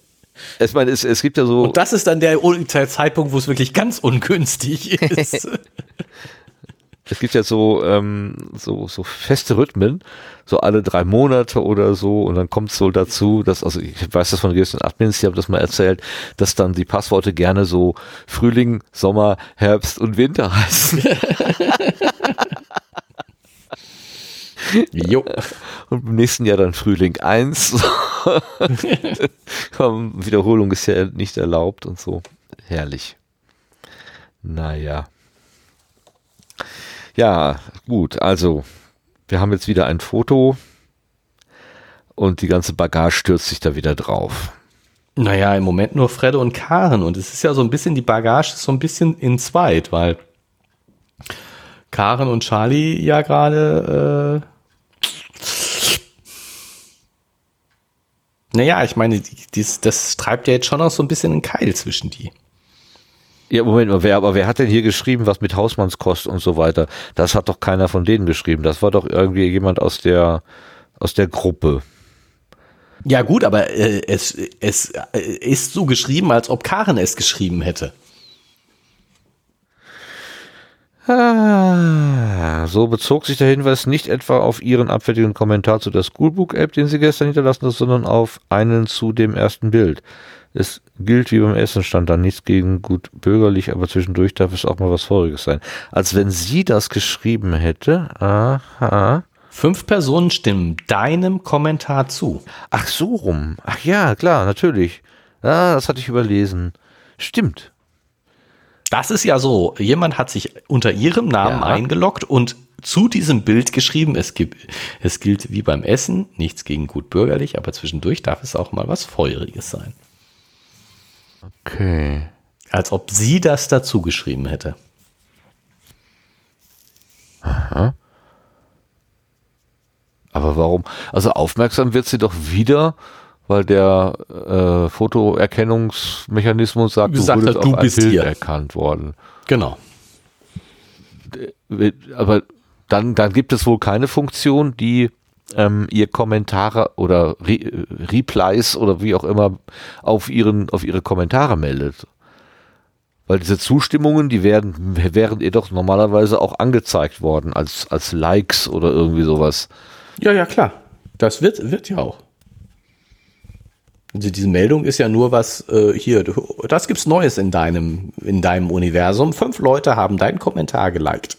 Ich meine, es, es gibt ja so. Und das ist dann der Zeitpunkt, wo es wirklich ganz ungünstig ist. Es gibt ja so, ähm, so, so feste Rhythmen, so alle drei Monate oder so, und dann kommt es wohl dazu, dass, also ich weiß das von gewissen Admins, die haben das mal erzählt, dass dann die Passworte gerne so Frühling, Sommer, Herbst und Winter heißen. jo. Und im nächsten Jahr dann Frühling 1. Wiederholung ist ja nicht erlaubt und so. Herrlich. Naja. Ja, gut, also wir haben jetzt wieder ein Foto und die ganze Bagage stürzt sich da wieder drauf. Naja, im Moment nur Fredde und Karen und es ist ja so ein bisschen, die Bagage ist so ein bisschen in zweit, weil Karen und Charlie ja gerade äh, naja, ich meine, dies, das treibt ja jetzt schon auch so ein bisschen einen Keil zwischen die. Ja, Moment mal, wer, aber wer hat denn hier geschrieben, was mit Hausmannskost und so weiter? Das hat doch keiner von denen geschrieben. Das war doch irgendwie jemand aus der, aus der Gruppe. Ja, gut, aber äh, es, es äh, ist so geschrieben, als ob Karen es geschrieben hätte. Ah, so bezog sich der Hinweis nicht etwa auf Ihren abfälligen Kommentar zu der Schoolbook-App, den Sie gestern hinterlassen haben, sondern auf einen zu dem ersten Bild. Es gilt wie beim Essen, stand da nichts gegen gut bürgerlich, aber zwischendurch darf es auch mal was Voriges sein. Als wenn sie das geschrieben hätte. Aha. Fünf Personen stimmen deinem Kommentar zu. Ach so rum. Ach ja, klar, natürlich. Ah, das hatte ich überlesen. Stimmt. Das ist ja so. Jemand hat sich unter ihrem Namen ja. eingeloggt und zu diesem Bild geschrieben, es, gibt, es gilt wie beim Essen, nichts gegen gut bürgerlich, aber zwischendurch darf es auch mal was Feuriges sein. Okay. Als ob sie das dazu geschrieben hätte. Aha. Aber warum? Also aufmerksam wird sie doch wieder, weil der äh, Fotoerkennungsmechanismus sagt, Gesagt du, hat, du auf bist ein Bild hier. erkannt worden. Genau. Aber dann, dann gibt es wohl keine Funktion, die ähm, ihr Kommentare oder Re Replies oder wie auch immer auf ihren auf ihre Kommentare meldet. Weil diese Zustimmungen, die werden wären ihr doch normalerweise auch angezeigt worden als als Likes oder irgendwie sowas. Ja, ja, klar. Das wird, wird ja auch. Also diese Meldung ist ja nur was, äh, hier, das gibt's Neues in deinem, in deinem Universum. Fünf Leute haben deinen Kommentar geliked.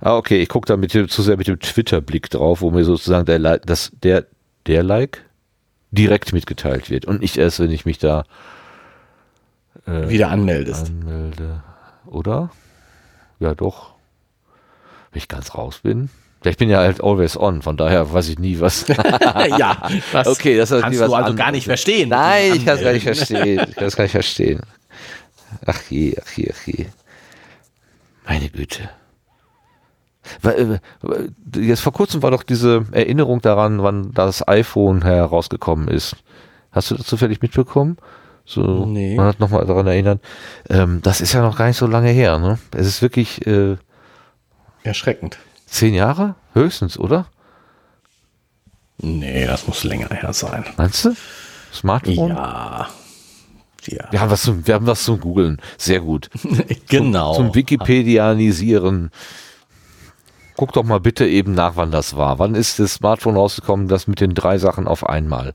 Ah, okay, ich gucke da mit dem, zu sehr mit dem Twitter-Blick drauf, wo mir sozusagen der, Li- das, der, der Like direkt mitgeteilt wird und nicht erst, wenn ich mich da Wieder anmeldest. anmelde. Oder? Ja, doch. Wenn ich ganz raus bin. Ich bin ja halt always on, von daher weiß ich nie, was. ja, das Okay, das ist kannst was du also gar nicht verstehen. Nein, ich kann es gar nicht verstehen. Ich kann es gar nicht verstehen. Ach je, ach je, ach je. Meine Güte. Äh, Jetzt vor kurzem war doch diese Erinnerung daran, wann das iPhone herausgekommen ist. Hast du das zufällig mitbekommen? So, Nee. man hat nochmal daran erinnert. Ähm, das ist ja noch gar nicht so lange her, ne? Es ist wirklich äh, Erschreckend. zehn Jahre? Höchstens, oder? Nee, das muss länger her sein. Meinst du? Smartphone? Ja. Ja, Wir haben was zum, wir haben was zum Googeln. Sehr gut. genau. Zum Wikipedianisieren. Guck doch mal bitte eben nach, wann das war. Wann ist das Smartphone rausgekommen, das mit den drei Sachen auf einmal?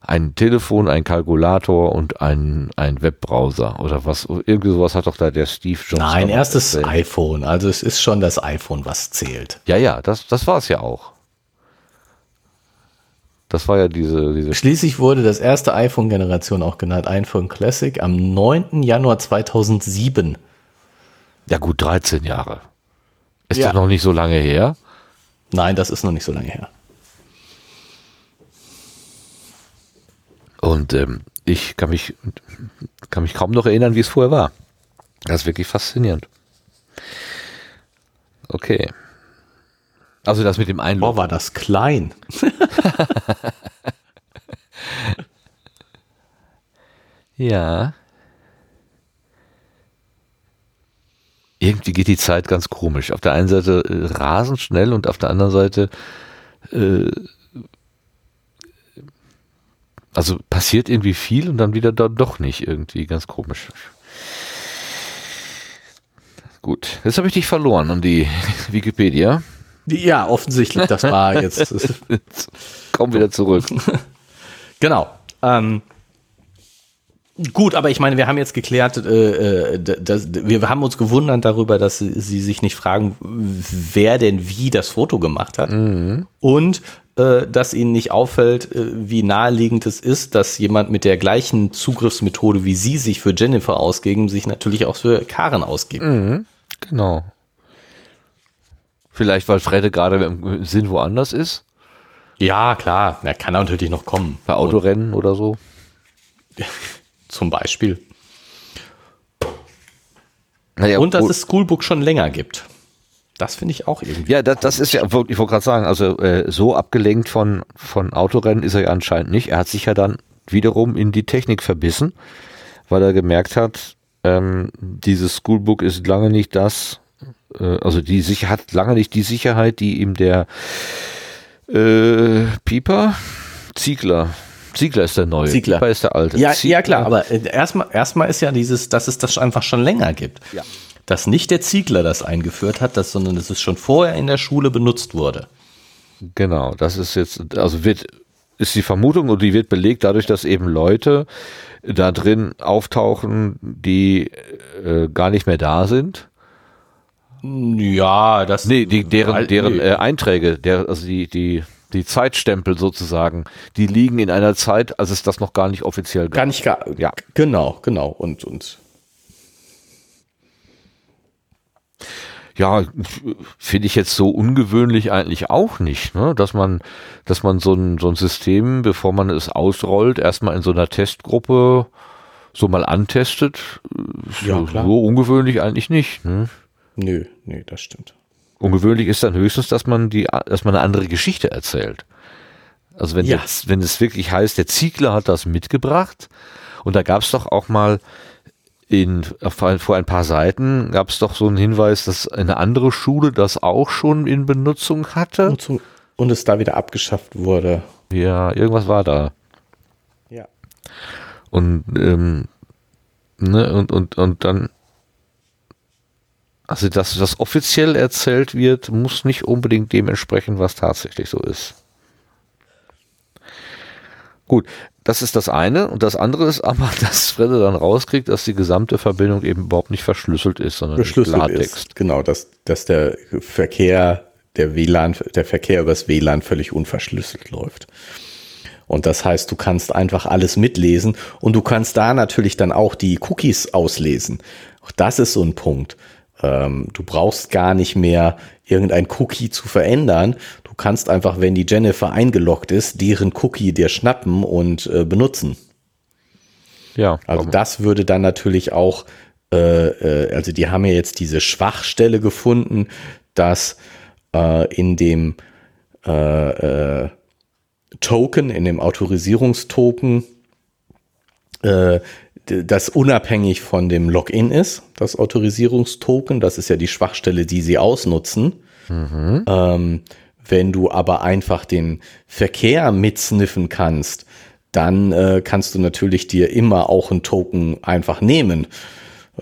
Ein Telefon, ein Kalkulator und ein, ein Webbrowser oder was? Irgendwie sowas hat doch da der Steve Jobs. Nein, erstes erzählt. iPhone. Also es ist schon das iPhone, was zählt. Ja, ja, das, das war es ja auch. Das war ja diese, diese Schließlich wurde das erste iPhone-Generation auch genannt, iPhone Classic, am 9. Januar 2007. ja gut, 13 Jahre. Ist Ja. doch noch nicht so lange her. Nein, das ist noch nicht so lange her. Und ähm, ich kann mich, kann mich kaum noch erinnern, wie es vorher war. Das ist wirklich faszinierend. Okay. Also das mit dem Boah, Einloggen. war das klein. Ja. Irgendwie geht die Zeit ganz komisch. Auf der einen Seite äh, rasend schnell und auf der anderen Seite äh, also passiert irgendwie viel und dann wieder dann doch nicht irgendwie ganz komisch. Gut, jetzt habe ich dich verloren an die Wikipedia. Ja, offensichtlich, das war jetzt. Komm wieder zurück. genau. Ähm, gut, aber ich meine, wir haben jetzt geklärt, äh, äh, dass, wir haben uns gewundert darüber, dass sie, sich nicht fragen, wer denn wie das Foto gemacht hat. Und äh, dass ihnen nicht auffällt, äh, wie naheliegend es ist, dass jemand mit der gleichen Zugriffsmethode wie sie sich für Jennifer ausgeben, sich natürlich auch für Karen ausgibt. Genau. Vielleicht, weil Fredde gerade im Sinn woanders ist, Ja, klar, er kann natürlich noch kommen. bei Autorennen oder so. Zum Beispiel. Naja, Und dass es Schoolbook schon länger gibt. Das finde ich auch irgendwie. Ja, das, das ist ja, ich wollte gerade sagen, also äh, so abgelenkt von, von Autorennen ist er ja anscheinend nicht. Er hat sich ja dann wiederum in die Technik verbissen, weil er gemerkt hat, ähm, dieses Schoolbook ist lange nicht das, äh, also die Sicher hat lange nicht die Sicherheit, die ihm der äh, Pieper, Ziegler, Ziegler ist der neue, Ziegler. Pieper ist der alte. Ja, Ziegler- ja klar, aber äh, erstmal erstmal ist ja dieses, dass es das einfach schon länger gibt. Ja. Dass nicht der Ziegler das eingeführt hat, das, sondern dass es schon vorher in der Schule benutzt wurde. Genau, das ist jetzt, also wird, ist die Vermutung und die wird belegt dadurch, dass eben Leute da drin auftauchen, die äh, gar nicht mehr da sind. Ja, das. Nee, die, deren, deren äh, Einträge, der, also die, die, die Zeitstempel sozusagen, die liegen in einer Zeit, als es das noch gar nicht offiziell gab. Gar nicht gar. Ja. Genau, genau. Und, und Ja, finde ich jetzt so ungewöhnlich eigentlich auch nicht, ne? dass man, dass man so ein, so ein System, bevor man es ausrollt, erstmal in so einer Testgruppe so mal antestet. Ja, so, klar. so ungewöhnlich eigentlich nicht. Ne? Nö, nö, das stimmt. Ungewöhnlich ist dann höchstens, dass man die, dass man eine andere Geschichte erzählt. Also wenn, Ja. jetzt, wenn es wirklich heißt, der Ziegler hat das mitgebracht und da gab es doch auch mal in, vor ein paar Seiten gab es doch so einen Hinweis, dass eine andere Schule das auch schon in Benutzung hatte. Und, zu, und es da wieder abgeschafft wurde. Ja, irgendwas war da. Ja. Und, ähm, ne, und, und, und dann, also dass das offiziell erzählt wird, muss nicht unbedingt dem entsprechen, was tatsächlich so ist. Gut, das ist das eine. Und das andere ist aber, dass Fredde dann rauskriegt, dass die gesamte Verbindung eben überhaupt nicht verschlüsselt ist, sondern Verschlüsselt Klartext. ist. Genau, dass, dass der Verkehr, der WLAN, der Verkehr übers WLAN völlig unverschlüsselt läuft. Und das heißt, du kannst einfach alles mitlesen und du kannst da natürlich dann auch die Cookies auslesen. Auch das ist so ein Punkt. Ähm, du brauchst gar nicht mehr irgendein Cookie zu verändern. Du kannst einfach, wenn die Jennifer eingeloggt ist, deren Cookie dir schnappen und äh, benutzen. Ja, Also komm. das würde dann natürlich auch, äh, äh, also die haben ja jetzt diese Schwachstelle gefunden, dass äh, in dem äh, äh, Token, in dem Autorisierungstoken, das unabhängig von dem Login ist, das Autorisierungstoken. Das ist ja die Schwachstelle, die sie ausnutzen. Ähm, wenn du aber einfach den Verkehr mitsniffen kannst, dann äh, kannst du natürlich dir immer auch ein Token einfach nehmen.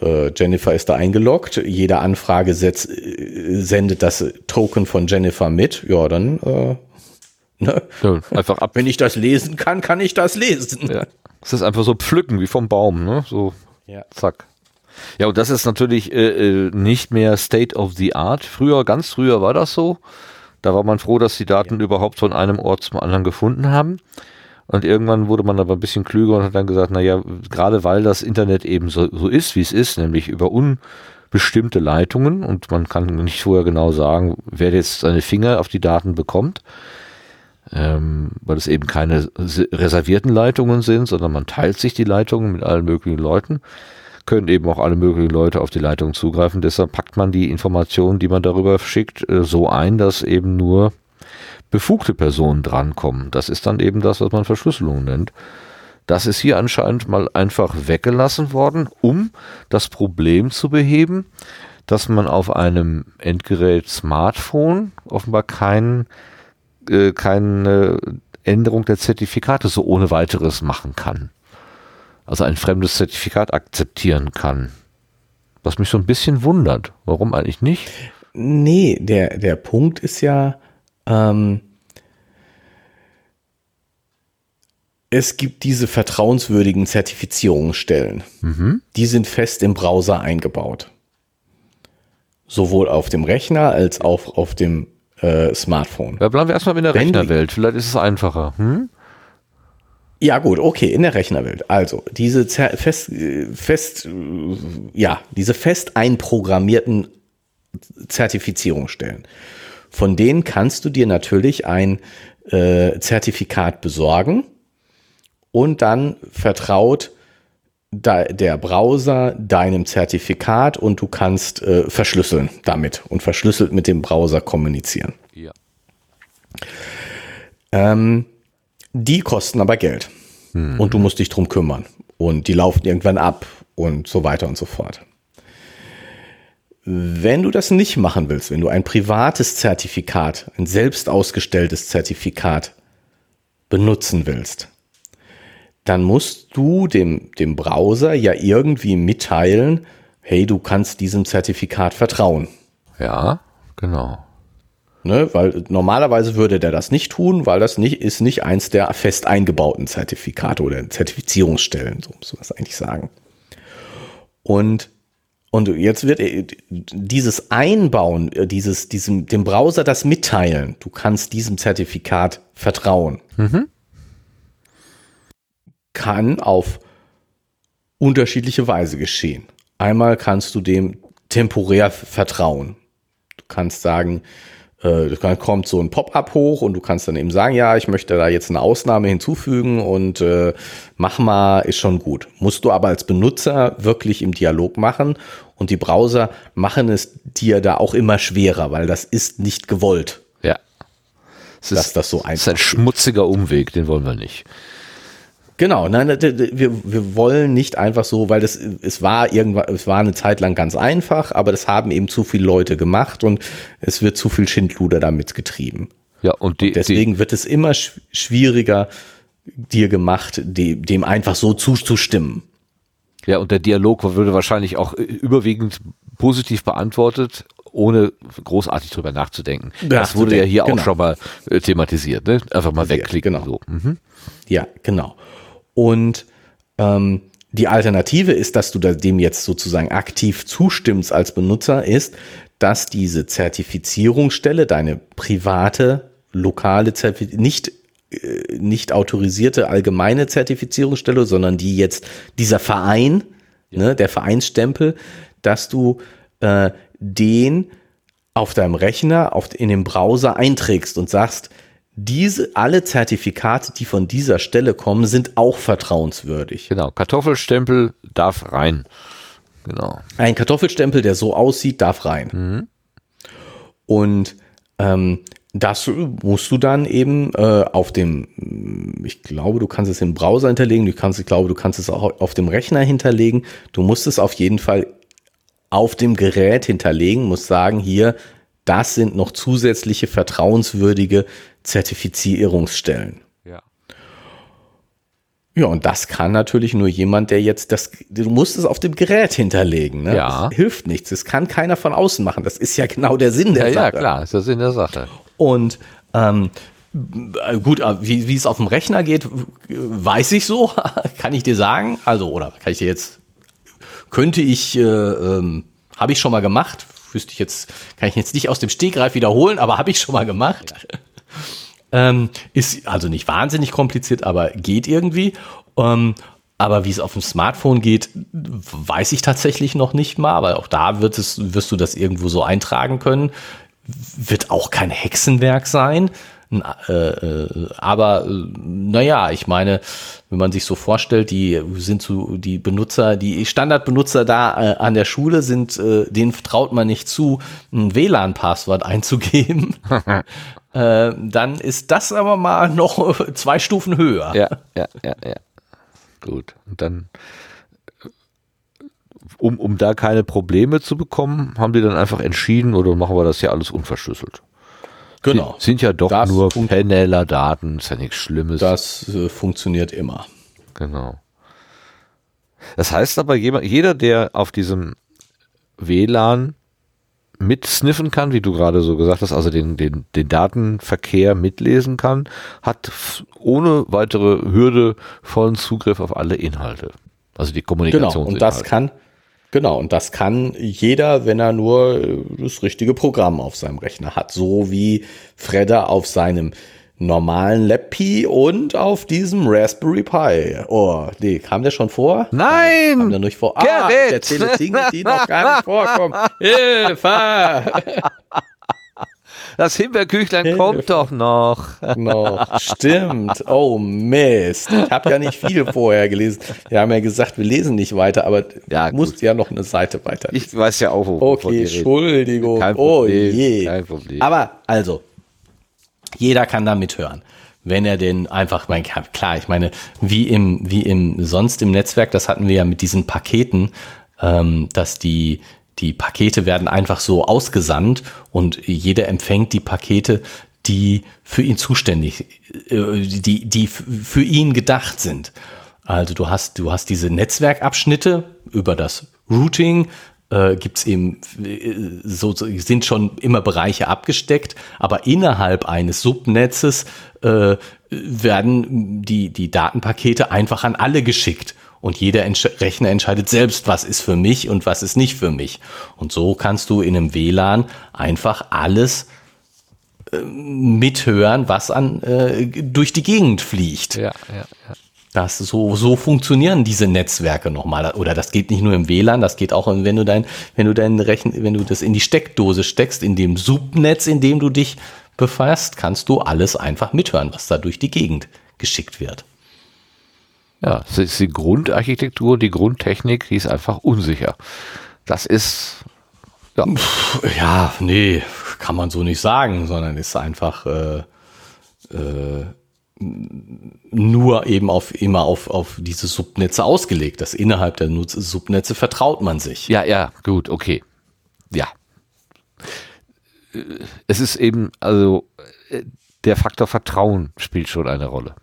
Äh, Jennifer ist da eingeloggt, jede Anfrage setzt, äh, sendet das Token von Jennifer mit. Ja, dann, äh, ne? ja, einfach ab. wenn ich das lesen kann, kann ich das lesen. Ja. Es ist einfach so pflücken wie vom Baum, ne? So Ja. Zack. Ja, und das ist natürlich äh, äh, nicht mehr State of the Art. Früher, ganz früher war das so. Da war man froh, dass die Daten überhaupt von einem Ort zum anderen gefunden haben. Und irgendwann wurde man aber ein bisschen klüger und hat dann gesagt, naja, gerade weil das Internet eben so, so ist, wie es ist, nämlich über unbestimmte Leitungen und man kann nicht vorher genau sagen, wer jetzt seine Finger auf die Daten bekommt, ähm, weil es eben keine se- reservierten Leitungen sind, sondern man teilt sich die Leitungen mit allen möglichen Leuten, können eben auch alle möglichen Leute auf die Leitung zugreifen. Deshalb packt man die Informationen, die man darüber schickt, äh, so ein, dass eben nur befugte Personen drankommen. Das ist dann eben das, was man Verschlüsselung nennt. Das ist hier anscheinend mal einfach weggelassen worden, um das Problem zu beheben, dass man auf einem Endgerät Smartphone offenbar keinen äh, keine Änderung der Zertifikate so ohne weiteres machen kann. Also ein fremdes Zertifikat akzeptieren kann. Was mich so ein bisschen wundert. Warum eigentlich nicht? Nee, der, der Punkt ist ja, ähm, es gibt diese vertrauenswürdigen Zertifizierungsstellen. Die sind fest im Browser eingebaut. Sowohl auf dem Rechner als auch auf dem äh, Smartphone. Ja, bleiben wir erstmal in der Wenn Rechnerwelt. Vielleicht ist es einfacher. Hm? Ja gut, okay, in der Rechnerwelt. Also diese fest, fest, ja, diese fest einprogrammierten Zertifizierungsstellen. Von denen kannst du dir natürlich ein äh, Zertifikat besorgen und dann vertraut der Browser deinem Zertifikat und du kannst äh, verschlüsseln damit und verschlüsselt mit dem Browser kommunizieren. Ja. Ähm, die kosten aber Geld. Und du musst dich drum kümmern. Und die laufen irgendwann ab und so weiter und so fort. Wenn du das nicht machen willst, wenn du ein privates Zertifikat, ein selbst ausgestelltes Zertifikat benutzen willst, dann musst du dem, dem Browser ja irgendwie mitteilen, hey, du kannst diesem Zertifikat vertrauen. Ja, genau. Ne, weil normalerweise würde der das nicht tun, weil das nicht ist nicht eins der fest eingebauten Zertifikate oder Zertifizierungsstellen, so muss man das eigentlich sagen. Und und jetzt wird äh, dieses Einbauen, äh, dieses diesem dem Browser das mitteilen, du kannst diesem Zertifikat vertrauen, kann auf unterschiedliche Weise geschehen. Einmal kannst du dem temporär vertrauen. Du kannst sagen, äh, dann kommt so ein Pop-up hoch und du kannst dann eben sagen, ja, ich möchte da jetzt eine Ausnahme hinzufügen und äh, mach mal, ist schon gut. Musst du aber als Benutzer wirklich im Dialog machen und die Browser machen es dir da auch immer schwerer, weil das ist nicht gewollt. Ja. Es dass ist, das so einfach ist ein schmutziger Umweg, den wollen wir nicht. Genau, nein, wir, wir wollen nicht einfach so, weil das es war irgendwann, es war eine Zeit lang ganz einfach, aber das haben eben zu viele Leute gemacht und es wird zu viel Schindluder damit getrieben. Ja, und, die, und deswegen die, wird es immer schwieriger dir gemacht, dem, dem einfach so zuzustimmen. Ja, und der Dialog würde wahrscheinlich auch überwiegend positiv beantwortet, ohne großartig drüber nachzudenken. das wurde ja hier genau. auch schon mal äh, thematisiert, ne? Einfach mal wegklicken. Genau. So. Mhm. Ja, genau. Und ähm, die Alternative ist, dass du dem jetzt sozusagen aktiv zustimmst als Benutzer, ist, dass diese Zertifizierungsstelle, deine private, lokale, nicht, äh, nicht autorisierte allgemeine Zertifizierungsstelle, sondern die jetzt, dieser Verein, ja. ne, der Vereinsstempel, dass du äh, den auf deinem Rechner, auf, in dem Browser einträgst und sagst, diese, alle Zertifikate, die von dieser Stelle kommen, sind auch vertrauenswürdig. Genau, Kartoffelstempel darf rein. Genau. Ein Kartoffelstempel, der so aussieht, darf rein. Mhm. Und ähm, das musst du dann eben äh, auf dem, ich glaube, du kannst es im Browser hinterlegen, du kannst, ich glaube, du kannst es auch auf dem Rechner hinterlegen. Du musst es auf jeden Fall auf dem Gerät hinterlegen, musst sagen, hier, das sind noch zusätzliche vertrauenswürdige Zertifizierungsstellen. Ja. Ja, und das kann natürlich nur jemand, der jetzt das, du musst es auf dem Gerät hinterlegen. Ne? Ja. Das hilft nichts. Das kann keiner von außen machen. Das ist ja genau der Sinn der ja, Sache. Ja, klar, ist der Sinn der Sache. Und ähm, gut, wie, wie es auf dem Rechner geht, weiß ich so, kann ich dir sagen. Also, oder kann ich dir jetzt, könnte ich, äh, ähm, habe ich schon mal gemacht, wüsste ich jetzt, kann ich jetzt nicht aus dem Stegreif wiederholen, aber habe ich schon mal gemacht. Ähm, ist also nicht wahnsinnig kompliziert, aber geht irgendwie. Ähm, aber wie es auf dem Smartphone geht, weiß ich tatsächlich noch nicht mal. Aber auch da wird es, wirst du das irgendwo so eintragen können. Wird auch kein Hexenwerk sein. Äh, äh, aber äh, naja, ich meine, wenn man sich so vorstellt, die sind so die Benutzer, die Standardbenutzer da an der Schule sind, denen traut man nicht zu, ein WLAN-Passwort einzugeben. dann ist das aber mal noch zwei Stufen höher. Ja, ja, ja, ja. Gut. Und dann um, um da keine Probleme zu bekommen, haben die dann einfach entschieden, oder machen wir das ja alles unverschlüsselt. Genau. Die sind ja doch das nur Penneller-Daten, ist ja nichts Schlimmes. Das äh, funktioniert immer. Genau. Das heißt aber, jeder, der auf diesem WLAN mitsniffen kann, wie du gerade so gesagt hast, also den, den, den Datenverkehr mitlesen kann, hat ohne weitere Hürde vollen Zugriff auf alle Inhalte. Also die Kommunikation. Genau, und das kann, Genau, und das kann jeder, wenn er nur äh, das richtige Programm auf seinem Rechner hat. So wie Fredda auf seinem normalen Lappi und auf diesem Raspberry Pi. Oh, nee, kam der schon vor? Nein! Kam der nicht vor? Ah, ich erzähle Dinge, die noch gar nicht vorkommen. Hilfe! Das Himbeerküchlein kommt doch noch. Noch, stimmt. Oh Mist. Ich habe ja nicht viel vorher gelesen. Wir haben ja gesagt, wir lesen nicht weiter, aber ja, du musst ja noch eine Seite weiter. Ich weiß ja auch, wo Okay, Entschuldigung. Kein oh Problem, oh je. Kein Problem. Aber also, jeder kann da mithören wenn er den einfach, mein, klar, ich meine, wie im, wie im sonst im Netzwerk, das hatten wir ja mit diesen Paketen, ähm, dass die, die Pakete werden einfach so ausgesandt und jeder empfängt die Pakete, die für ihn zuständig, äh, die, die für ihn gedacht sind. Also du hast, du hast diese Netzwerkabschnitte über das Routing, äh, gibt es eben äh, so, sind schon immer Bereiche abgesteckt, aber innerhalb eines Subnetzes äh, werden die, die Datenpakete einfach an alle geschickt. Und jeder Entsch Rechner entscheidet selbst, was ist für mich und was ist nicht für mich. Und so kannst du in einem WLAN einfach alles äh, mithören, was an, äh, durch die Gegend fliegt. Ja, ja, ja. Das so, so funktionieren diese Netzwerke nochmal. Oder das geht nicht nur im WLAN, das geht auch, wenn du dein, wenn du dein Rechen, wenn du das in die Steckdose steckst, in dem Subnetz, in dem du dich befasst, kannst du alles einfach mithören, was da durch die Gegend geschickt wird. Ja, das ist die Grundarchitektur, die Grundtechnik, die ist einfach unsicher. Das ist ja, ja nee, kann man so nicht sagen, sondern ist einfach äh, äh, nur eben auf immer auf, auf diese Subnetze ausgelegt. Das innerhalb der Subnetze vertraut man sich. Ja, ja, gut, okay. Ja. Es ist eben, also der Faktor Vertrauen spielt schon eine Rolle.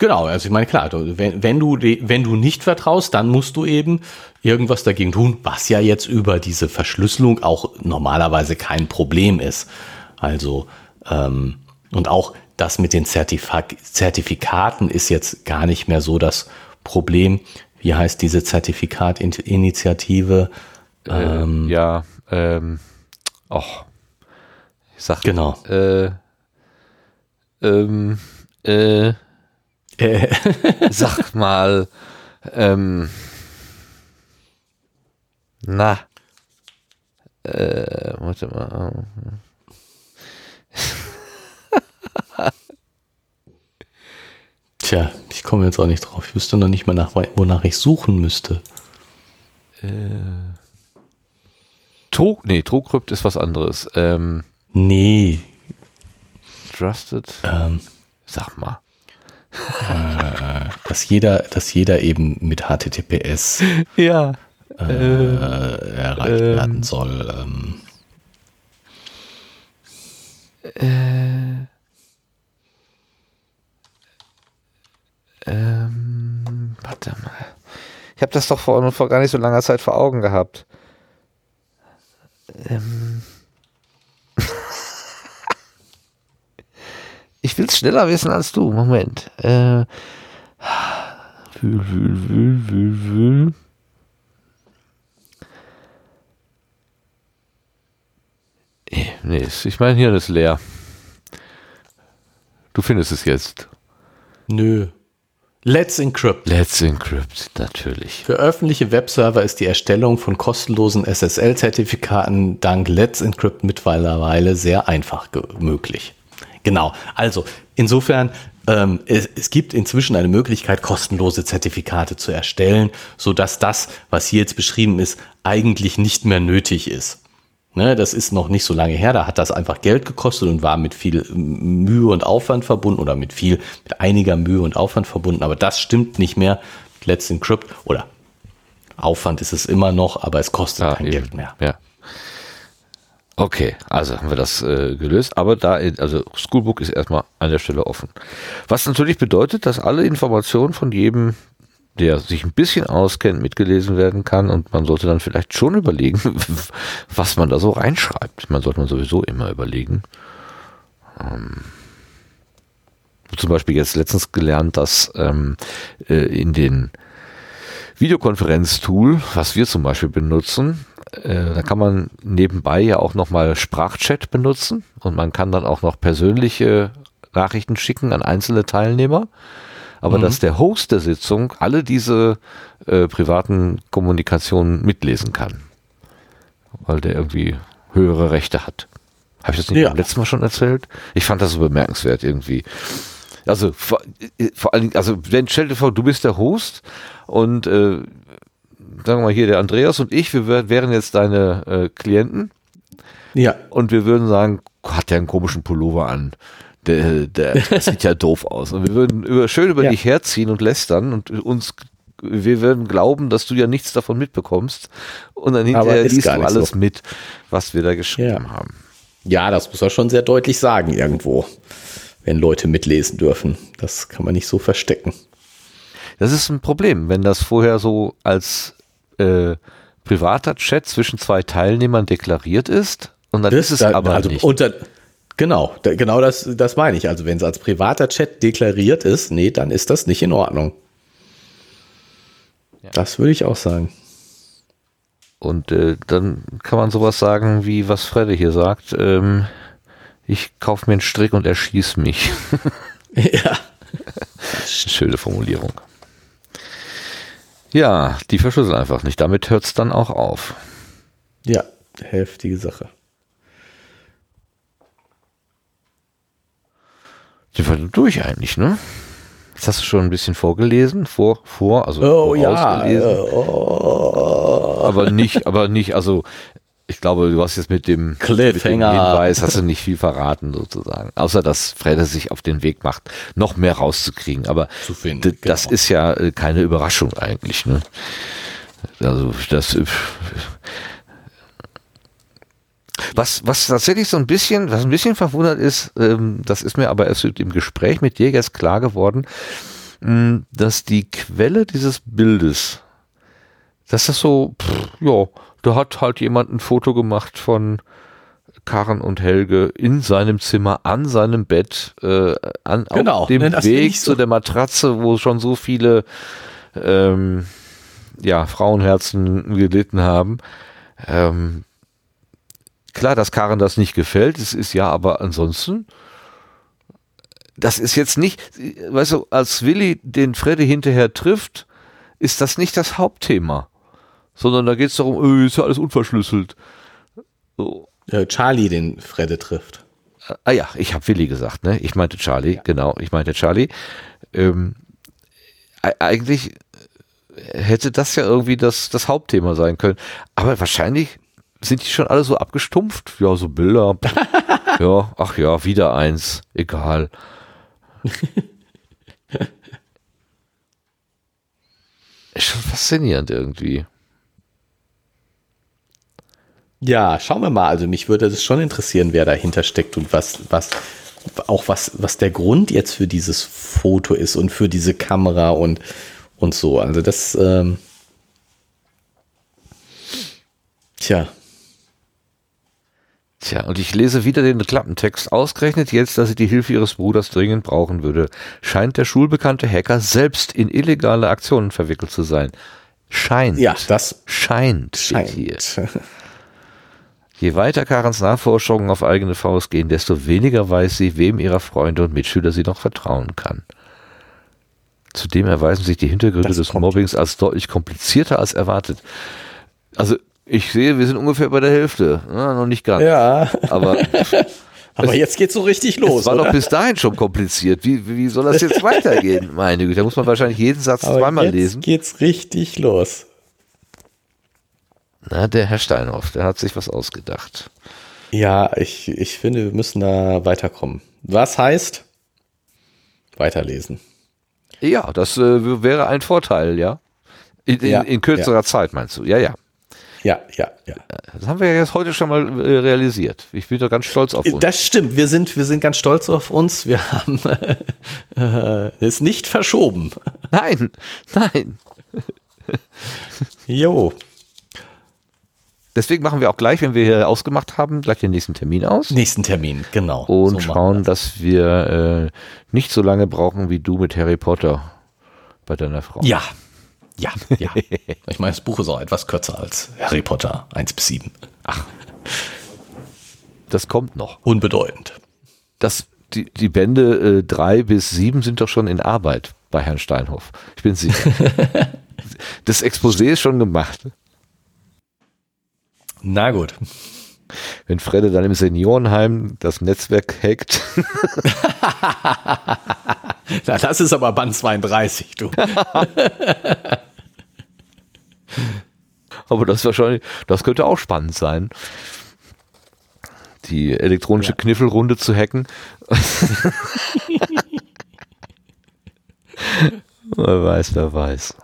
Genau, also ich meine, klar, wenn, wenn, du, wenn du nicht vertraust, dann musst du eben irgendwas dagegen tun, was ja jetzt über diese Verschlüsselung auch normalerweise kein Problem ist. Also, ähm, und auch das mit den Zertifik Zertifikaten ist jetzt gar nicht mehr so das Problem. Wie heißt diese Zertifikatinitiative? Äh, ähm, ja, ähm, och, ich sag genau. Äh, ähm, äh, äh. sag mal, ähm, na, äh, warte mal. Tja, ich komme jetzt auch nicht drauf. Ich wüsste noch nicht mal nach, wonach ich suchen müsste. Äh. Trug, nee, Trugcrypt ist was anderes. Ähm, nee. Trusted? Ähm, Sag mal. Äh, dass jeder, dass jeder eben mit HTTPS ja. äh, äh, erreicht ähm, werden soll. Ähm. Äh, ähm, warte mal. Ich habe das doch vor, vor gar nicht so langer Zeit vor Augen gehabt. Ähm. Ich will es schneller wissen als du. Moment. Äh. Wühl, wühl, wühl, wühl, wühl. Nee, ich meine, hier ist leer. Du findest es jetzt. Nö. Let's Encrypt. Let's Encrypt, natürlich. Für öffentliche Webserver ist die Erstellung von kostenlosen SSL-Zertifikaten dank Let's Encrypt mittlerweile sehr einfach möglich. Genau. Also, insofern, ähm, es, es, gibt inzwischen eine Möglichkeit, kostenlose Zertifikate zu erstellen, sodass das, was hier jetzt beschrieben ist, eigentlich nicht mehr nötig ist. Ne, das ist noch nicht so lange her, da hat das einfach Geld gekostet und war mit viel Mühe und Aufwand verbunden oder mit viel, mit einiger Mühe und Aufwand verbunden, aber das stimmt nicht mehr. Let's Encrypt oder Aufwand ist es immer noch, aber es kostet ja, kein eben. Geld mehr. Ja. Okay, also haben wir das äh, gelöst, aber da, also Schoolbook ist erstmal an der Stelle offen. Was natürlich bedeutet, dass alle Informationen von jedem der sich ein bisschen auskennt, mitgelesen werden kann und man sollte dann vielleicht schon überlegen, was man da so reinschreibt. Man sollte man sowieso immer überlegen. Ähm, zum Beispiel jetzt letztens gelernt, dass ähm, äh, in den Videokonferenztool, was wir zum Beispiel benutzen, äh, da kann man nebenbei ja auch nochmal Sprachchat benutzen und man kann dann auch noch persönliche Nachrichten schicken an einzelne Teilnehmer aber mhm. dass der Host der Sitzung alle diese äh, privaten Kommunikationen mitlesen kann. Weil der irgendwie höhere Rechte hat. Habe ich das nicht ja. beim letzten Mal schon erzählt? Ich fand das so bemerkenswert irgendwie. Also vor, äh, vor allen Dingen, also wenn stell dir vor, du bist der Host und äh, sagen wir mal hier der Andreas und ich, wir wären jetzt deine äh, Klienten. Ja. Und wir würden sagen, hat der einen komischen Pullover an der, der, sieht ja doof aus. Und wir würden über, schön über ja. dich herziehen und lästern und uns, wir würden glauben, dass du ja nichts davon mitbekommst. Und dann hinterher liest du alles so. mit, was wir da geschrieben ja. haben. Ja, das muss er schon sehr deutlich sagen irgendwo, wenn Leute mitlesen dürfen. Das kann man nicht so verstecken. Das ist ein Problem, wenn das vorher so als äh, privater Chat zwischen zwei Teilnehmern deklariert ist und dann das, ist es da, aber also nicht. Unter, Genau, da, genau das, das meine ich. Also wenn es als privater Chat deklariert ist, nee, dann ist das nicht in Ordnung. Ja. Das würde ich auch sagen. Und äh, dann kann man sowas sagen, wie was Fredde hier sagt. Ähm, ich kaufe mir einen Strick und erschieß mich. ja. Schöne Formulierung. Ja, die verschlüsseln einfach nicht. Damit hört es dann auch auf. Ja, heftige Sache. Sind wir durch eigentlich, ne? Jetzt hast du schon ein bisschen vorgelesen, vor, vor, also Oh ja. oh. aber nicht, aber nicht, also ich glaube, du hast jetzt mit dem, mit dem. Hinweis, hast du nicht viel verraten sozusagen. Außer, dass Fredde sich auf den Weg macht, noch mehr rauszukriegen. Aber finden, das genau. ist ja äh, keine Überraschung eigentlich. Ne? Also das äh, was, was tatsächlich so ein bisschen, was ein bisschen verwundert ist, ähm, das ist mir aber erst im Gespräch mit Jägers klar geworden, mh, dass die Quelle dieses Bildes, dass das so, pff, ja, da hat halt jemand ein Foto gemacht von Karen und Helge in seinem Zimmer, an seinem Bett, äh, an, Genau, auf dem Weg so- zu der Matratze, wo schon so viele ähm, ja, Frauenherzen gelitten haben. Ähm, klar, dass Karen das nicht gefällt, es ist ja, aber ansonsten, das ist jetzt nicht, weißt du, als Willi den Freddy hinterher trifft, ist das nicht das Hauptthema, sondern da geht es darum, äh, ist ja alles unverschlüsselt. So. Äh, Charlie den Fredde trifft. Ah ja, ich habe Willi gesagt, ne? Ich meinte Charlie, genau, ich meinte Charlie. Ähm, e- eigentlich hätte das ja irgendwie das, das Hauptthema sein können. Aber wahrscheinlich sind die schon alle so abgestumpft. Ja, so Bilder. ja, ach ja, wieder eins. Egal. Ist schon faszinierend irgendwie. Ja, schauen wir mal. Also mich würde es schon interessieren, wer dahinter steckt und was, was, auch was, was der Grund jetzt für dieses Foto ist und für diese Kamera und, und so. Also das, ähm, tja, Tja, und ich lese wieder den Klappentext. Ausgerechnet jetzt, dass sie die Hilfe ihres Bruders dringend brauchen würde, scheint der schulbekannte Hacker selbst in illegale Aktionen verwickelt zu sein. Scheint. ja, das Scheint, steht hier. Je weiter Karens Nachforschungen auf eigene Faust gehen, desto weniger weiß sie, wem ihrer Freunde und Mitschüler sie noch vertrauen kann. Zudem erweisen sich die Hintergründe Das des. Mobbings als deutlich komplizierter als erwartet. Also, ich sehe, wir sind ungefähr bei der Hälfte. Ja, noch nicht ganz. Ja, Aber aber jetzt geht's so richtig los. es war oder? doch bis dahin schon kompliziert. Wie, wie soll das jetzt weitergehen? Meine Güte, da muss man wahrscheinlich jeden Satz aber zweimal jetzt lesen. geht's richtig los. Na, der Herr Steinhoff, der hat sich was ausgedacht. Ja, ich, ich finde, wir müssen da weiterkommen. Was heißt? Weiterlesen. Ja, das äh, wäre ein Vorteil, ja. In, in, Ja, in kürzerer Zeit, meinst du? Ja, ja. Ja, ja, ja. Das haben wir ja jetzt heute schon mal äh, realisiert. Ich bin doch ganz stolz auf uns. Das stimmt. Wir sind, wir sind ganz stolz auf uns. Wir haben äh, es nicht verschoben. Nein, nein. Jo. Deswegen machen wir auch gleich, wenn wir hier ausgemacht haben, gleich den nächsten Termin aus Nächsten Termin, genau. und So schauen, wir dass wir äh, nicht so lange brauchen wie du mit Harry Potter bei deiner Frau. Ja. Ja, ja. Ich meine, das Buch ist auch etwas kürzer als Harry Potter 1 bis 7. Das kommt noch. Unbedeutend. Das, die, die Bände äh, drei bis sieben sind doch schon in Arbeit bei Herrn Steinhoff. Ich bin sicher. das Exposé ist schon gemacht. Na gut. Wenn Fredde dann im Seniorenheim das Netzwerk hackt, Na, das ist aber Band 32, du. aber das wahrscheinlich, das könnte auch spannend sein. Die elektronische Ja. Kniffelrunde zu hacken. wer weiß, wer weiß.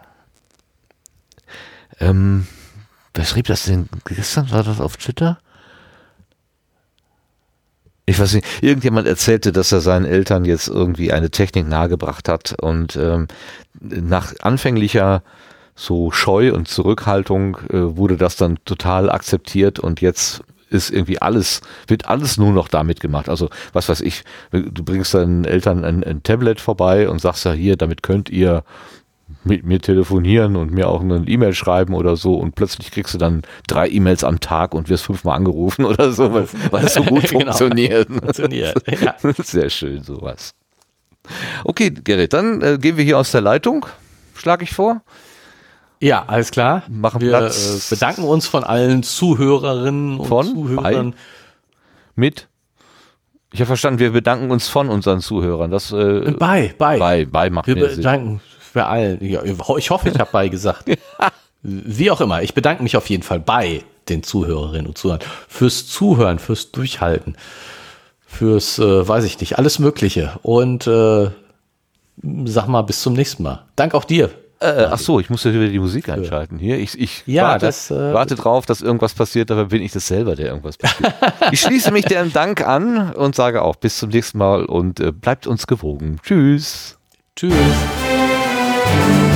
Ähm, wer schrieb das denn gestern? War das auf Twitter? Ich weiß nicht, irgendjemand erzählte, dass er seinen Eltern jetzt irgendwie eine Technik nahegebracht hat und ähm, nach anfänglicher so Scheu und Zurückhaltung äh, wurde das dann total akzeptiert und jetzt ist irgendwie alles, wird alles nur noch damit gemacht. Also, was weiß ich, du bringst deinen Eltern ein, ein Tablet vorbei und sagst ja hier, damit könnt ihr mit mir telefonieren und mir auch eine E-Mail schreiben oder so und plötzlich kriegst du dann drei E-Mails am Tag und wirst fünfmal angerufen oder so, weil, weil es so gut Genau. funktioniert. Funktioniert, ja. Sehr schön, sowas. Okay, Gerrit, dann äh, gehen wir hier aus der Leitung, schlage ich vor. Ja, alles klar. Machen wir Platz. Äh, bedanken uns von allen Zuhörerinnen und Von? Zuhörern. Mit. Ich habe verstanden, wir bedanken uns von unseren Zuhörern. Das äh, Bei, bei. bei, bei macht Wir mehr Sinn. Für allen. Ja, ich hoffe, ich habe bei gesagt. Wie auch immer. Ich bedanke mich auf jeden Fall bei den Zuhörerinnen und Zuhörern fürs Zuhören, fürs Durchhalten, fürs, äh, weiß ich nicht, alles Mögliche. Und äh, sag mal, bis zum nächsten Mal. Dank auch dir. Äh, ach so, ich muss ja wieder die Musik einschalten. Hier, ich, ich Ja, warte, das, äh, warte drauf, dass irgendwas passiert, aber bin ich das selber, der irgendwas passiert. ich schließe mich dem Dank an und sage auch bis zum nächsten Mal und äh, bleibt uns gewogen. Tschüss. Tschüss. Thank you.